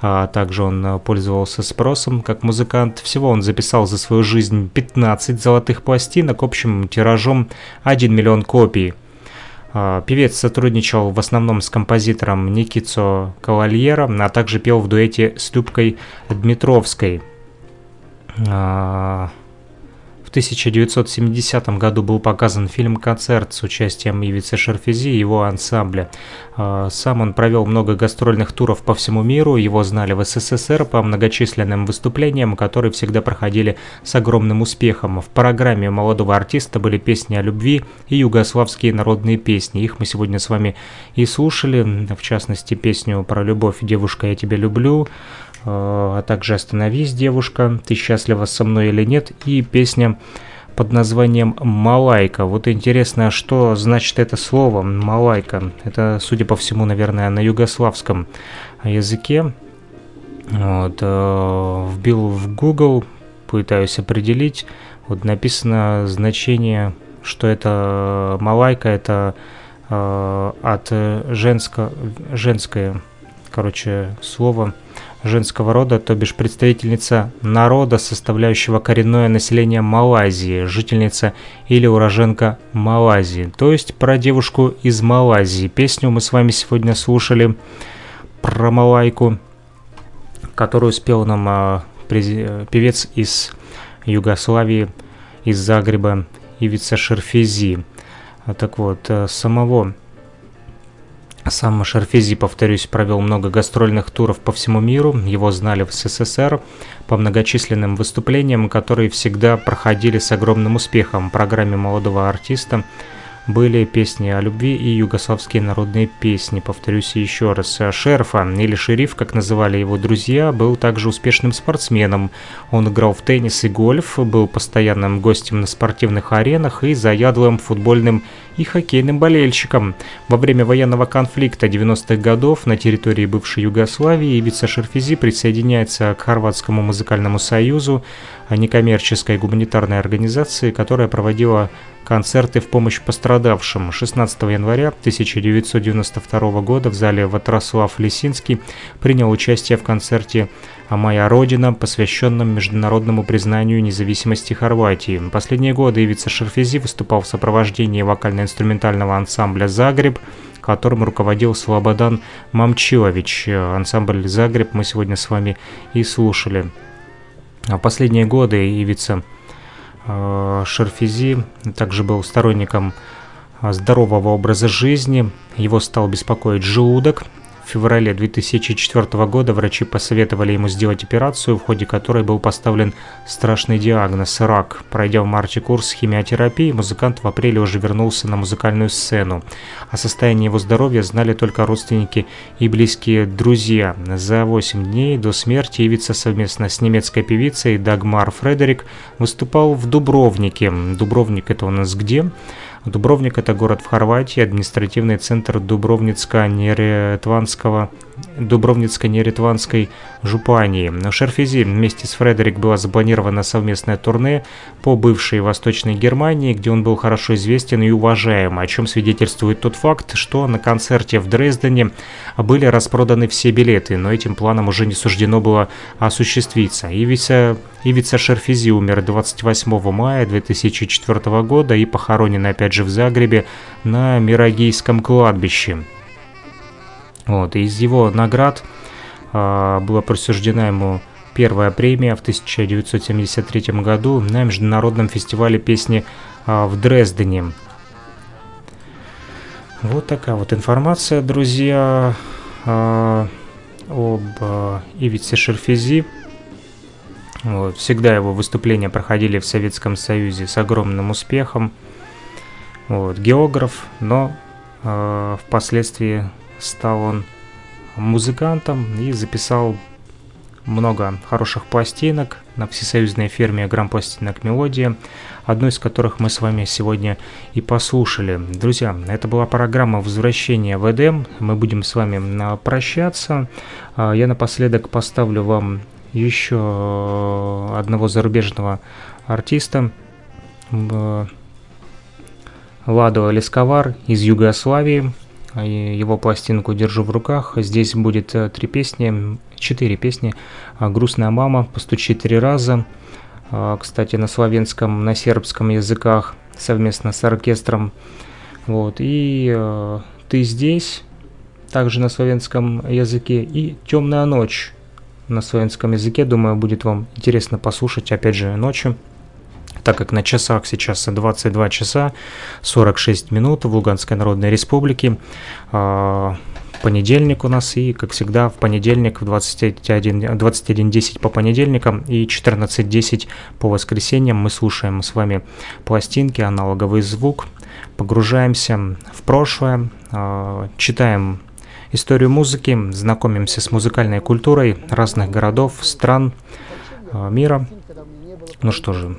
А также он пользовался спросом как музыкант. Всего он записал за свою жизнь 15 золотых пластинок общим тиражом 1 миллион копий. Певец сотрудничал в основном с композитором Никицо Кавальера, а также пел в дуэте с Любкой Дмитровской. В 1970 году был показан фильм-концерт с участием Ивицы Шарфези и его ансамбля. А, сам он провел много гастрольных туров по всему миру, его знали в СССР по многочисленным выступлениям, которые всегда проходили с огромным успехом. В программе молодого артиста были песни о любви и югославские народные песни. Их мы сегодня с вами и слушали, в частности песню про любовь «Девушка, я тебя люблю», а также «Остановись, девушка», «Ты счастлива со мной или нет» и песня под названием «Малайка». Вот интересно, что значит это слово «малайка». Это, судя по всему, наверное, на югославском языке. Вот, э, вбил в Google, пытаюсь определить. Вот написано значение, что это «малайка», это э, от женско, женское, короче, слово – женского рода, то бишь представительница народа, составляющего коренное население Малайзии, жительница или уроженка Малайзии, то есть про девушку из Малайзии. Песню мы с вами сегодня слушали про Малайку, которую спел нам а, певец из Югославии, из Загреба, Ивица Шерфези. Так вот, э, самого сам Шарфези, повторюсь, провел много гастрольных туров по всему миру, его знали в СССР по многочисленным выступлениям, которые всегда проходили с огромным успехом в программе молодого артиста были песни о любви и югославские народные песни. Повторюсь еще раз, Шерфа, или Шериф, как называли его друзья, был также успешным спортсменом. Он играл в теннис и гольф, был постоянным гостем на спортивных аренах и заядлым футбольным и хоккейным болельщиком. Во время военного конфликта 90-х годов на территории бывшей Югославии Ивица Шерфизи присоединяется к Хорватскому музыкальному союзу, некоммерческой гуманитарной организации, которая проводила концерты в помощь пострадавшим. 16 января 1992 года в зале Ватрослав Лисинский принял участие в концерте «А моя родина», посвященном международному признанию независимости Хорватии. Последние годы Ивица Шерфези выступал в сопровождении вокально-инструментального ансамбля «Загреб», которым руководил Слободан Мамчилович. Ансамбль «Загреб» мы сегодня с вами и слушали. А последние годы Ивица Э, Шерфизи также был сторонником э, здорового образа жизни. Его стал беспокоить желудок, в феврале 2004 года врачи посоветовали ему сделать операцию, в ходе которой был поставлен страшный диагноз – рак. Пройдя в марте курс химиотерапии, музыкант в апреле уже вернулся на музыкальную сцену. О состоянии его здоровья знали только родственники и близкие друзья. За 8 дней до смерти Ивица совместно с немецкой певицей Дагмар Фредерик выступал в Дубровнике. Дубровник – это у нас где? Дубровник – это город в Хорватии, административный центр Дубровницко-Неретванского Дубровницко-Неретванской жупании. На Шерфези вместе с Фредерик была запланирована совместное турне по бывшей Восточной Германии, где он был хорошо известен и уважаем, о чем свидетельствует тот факт, что на концерте в Дрездене были распроданы все билеты, но этим планом уже не суждено было осуществиться. Ивица, Ивица Шерфези умер 28 мая 2004 года и похоронен опять же в Загребе на Мирогейском кладбище. Вот, и из его наград а, была присуждена ему первая премия в 1973 году на международном фестивале песни а, в Дрездене. Вот такая вот информация, друзья, а, об а, Ивице Шерфези. Вот, всегда его выступления проходили в Советском Союзе с огромным успехом. Вот, географ, но э, впоследствии стал он музыкантом и записал много хороших пластинок на всесоюзной ферме грампластинок «Мелодия», одну из которых мы с вами сегодня и послушали. Друзья, это была программа «Возвращение в Эдем». Мы будем с вами прощаться. А, я напоследок поставлю вам еще одного зарубежного артиста Ладо Лесковар из Югославии – его пластинку «Держу в руках». Здесь будет три песни, четыре песни. «Грустная мама», «Постучи три раза», кстати, на славянском, на сербском языках совместно с оркестром. Вот, и «Ты здесь», также на славянском языке, и «Темная ночь» на славянском языке. Думаю, будет вам интересно послушать, опять же, ночью так как на часах сейчас 22 часа 46 минут в Луганской Народной Республике. А, понедельник у нас, и, как всегда, в понедельник в 21.10 21 по понедельникам и 14.10 по воскресеньям мы слушаем с вами пластинки, аналоговый звук, погружаемся в прошлое, а, читаем историю музыки, знакомимся с музыкальной культурой разных городов, стран а, мира. Ну что же,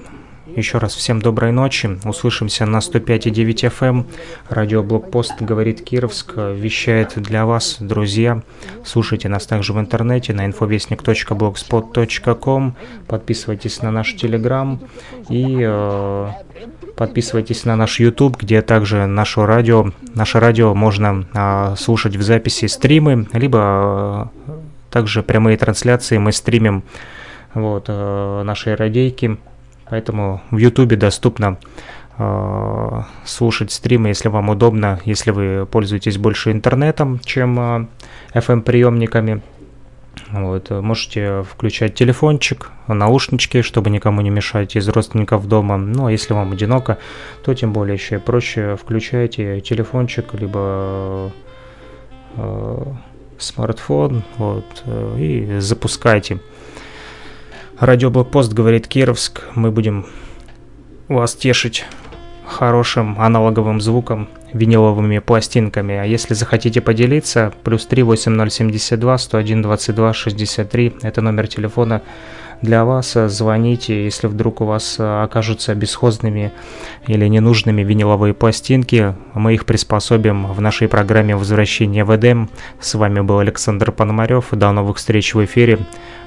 еще раз всем доброй ночи. Услышимся на 105,9 FM. Эм. Радио Блокпост говорит Кировск. Вещает для вас, друзья. Слушайте нас также в интернете на infovestnik.blogspot.com. Подписывайтесь на наш Телеграм и э, подписывайтесь на наш YouTube, где также наше радио, наше радио можно э, слушать в записи стримы, либо э, также прямые трансляции мы стримим вот, э, нашей радейки Поэтому в YouTube доступно э, слушать стримы, если вам удобно, если вы пользуетесь больше интернетом, чем э, FM-приемниками. Вот, можете включать телефончик, наушнички, чтобы никому не мешать из родственников дома. Ну, а если вам одиноко, то тем более еще проще включайте телефончик, либо э, смартфон, вот, э, и запускайте. Радиоблокпост говорит Кировск. Мы будем вас тешить хорошим аналоговым звуком, виниловыми пластинками. А если захотите поделиться, плюс 3 8072 101 22 63, это номер телефона для вас. Звоните, если вдруг у вас окажутся бесхозными или ненужными виниловые пластинки. Мы их приспособим в нашей программе «Возвращение в Эдем». С вами был Александр Пономарев. До новых встреч в эфире.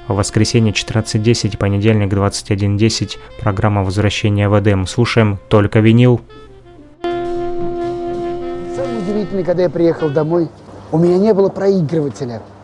Воскресенье 14.10, понедельник 21.10, программа «Возвращение в Эдем». Слушаем только винил. Самое удивительное, когда я приехал домой, у меня не было проигрывателя –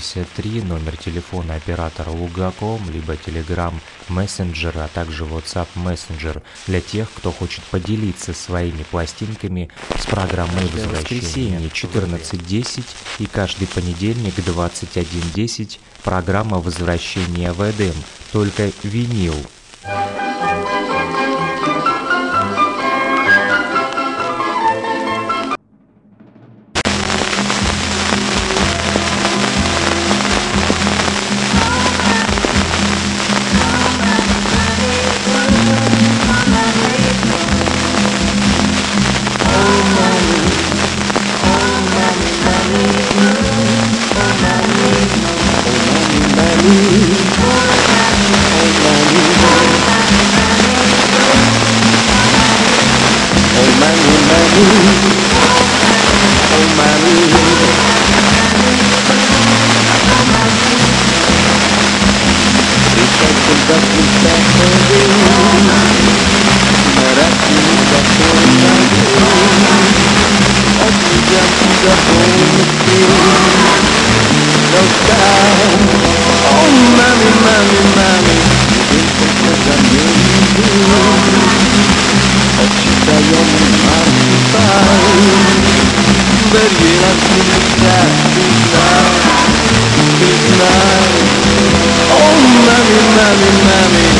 63, номер телефона оператора Лугаком, либо Telegram Messenger, а также WhatsApp Messenger для тех, кто хочет поделиться своими пластинками с программой возвращения 14.10 и каждый понедельник 21.10 программа возвращения в Эдем, только винил. Oh, Mami, mami.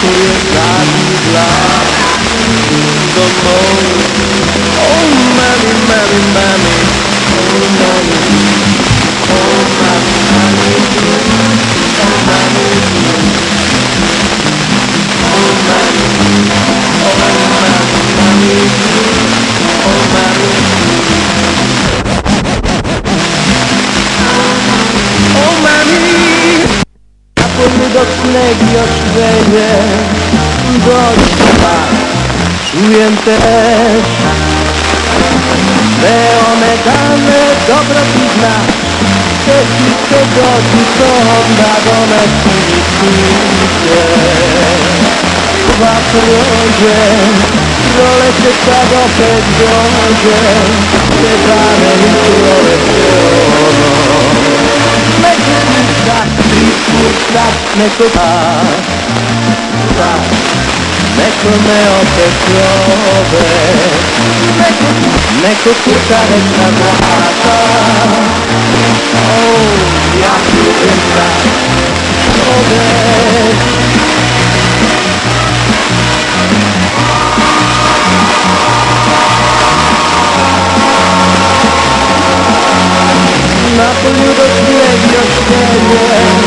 historias. drodze Rolę czyta do pedroże Pytane mi królę ono Metyka, piskuta, mekuta Mekome opetrowe Mekuta, reka mata O, jak tu reka Człowiek Napolju do średnio cztery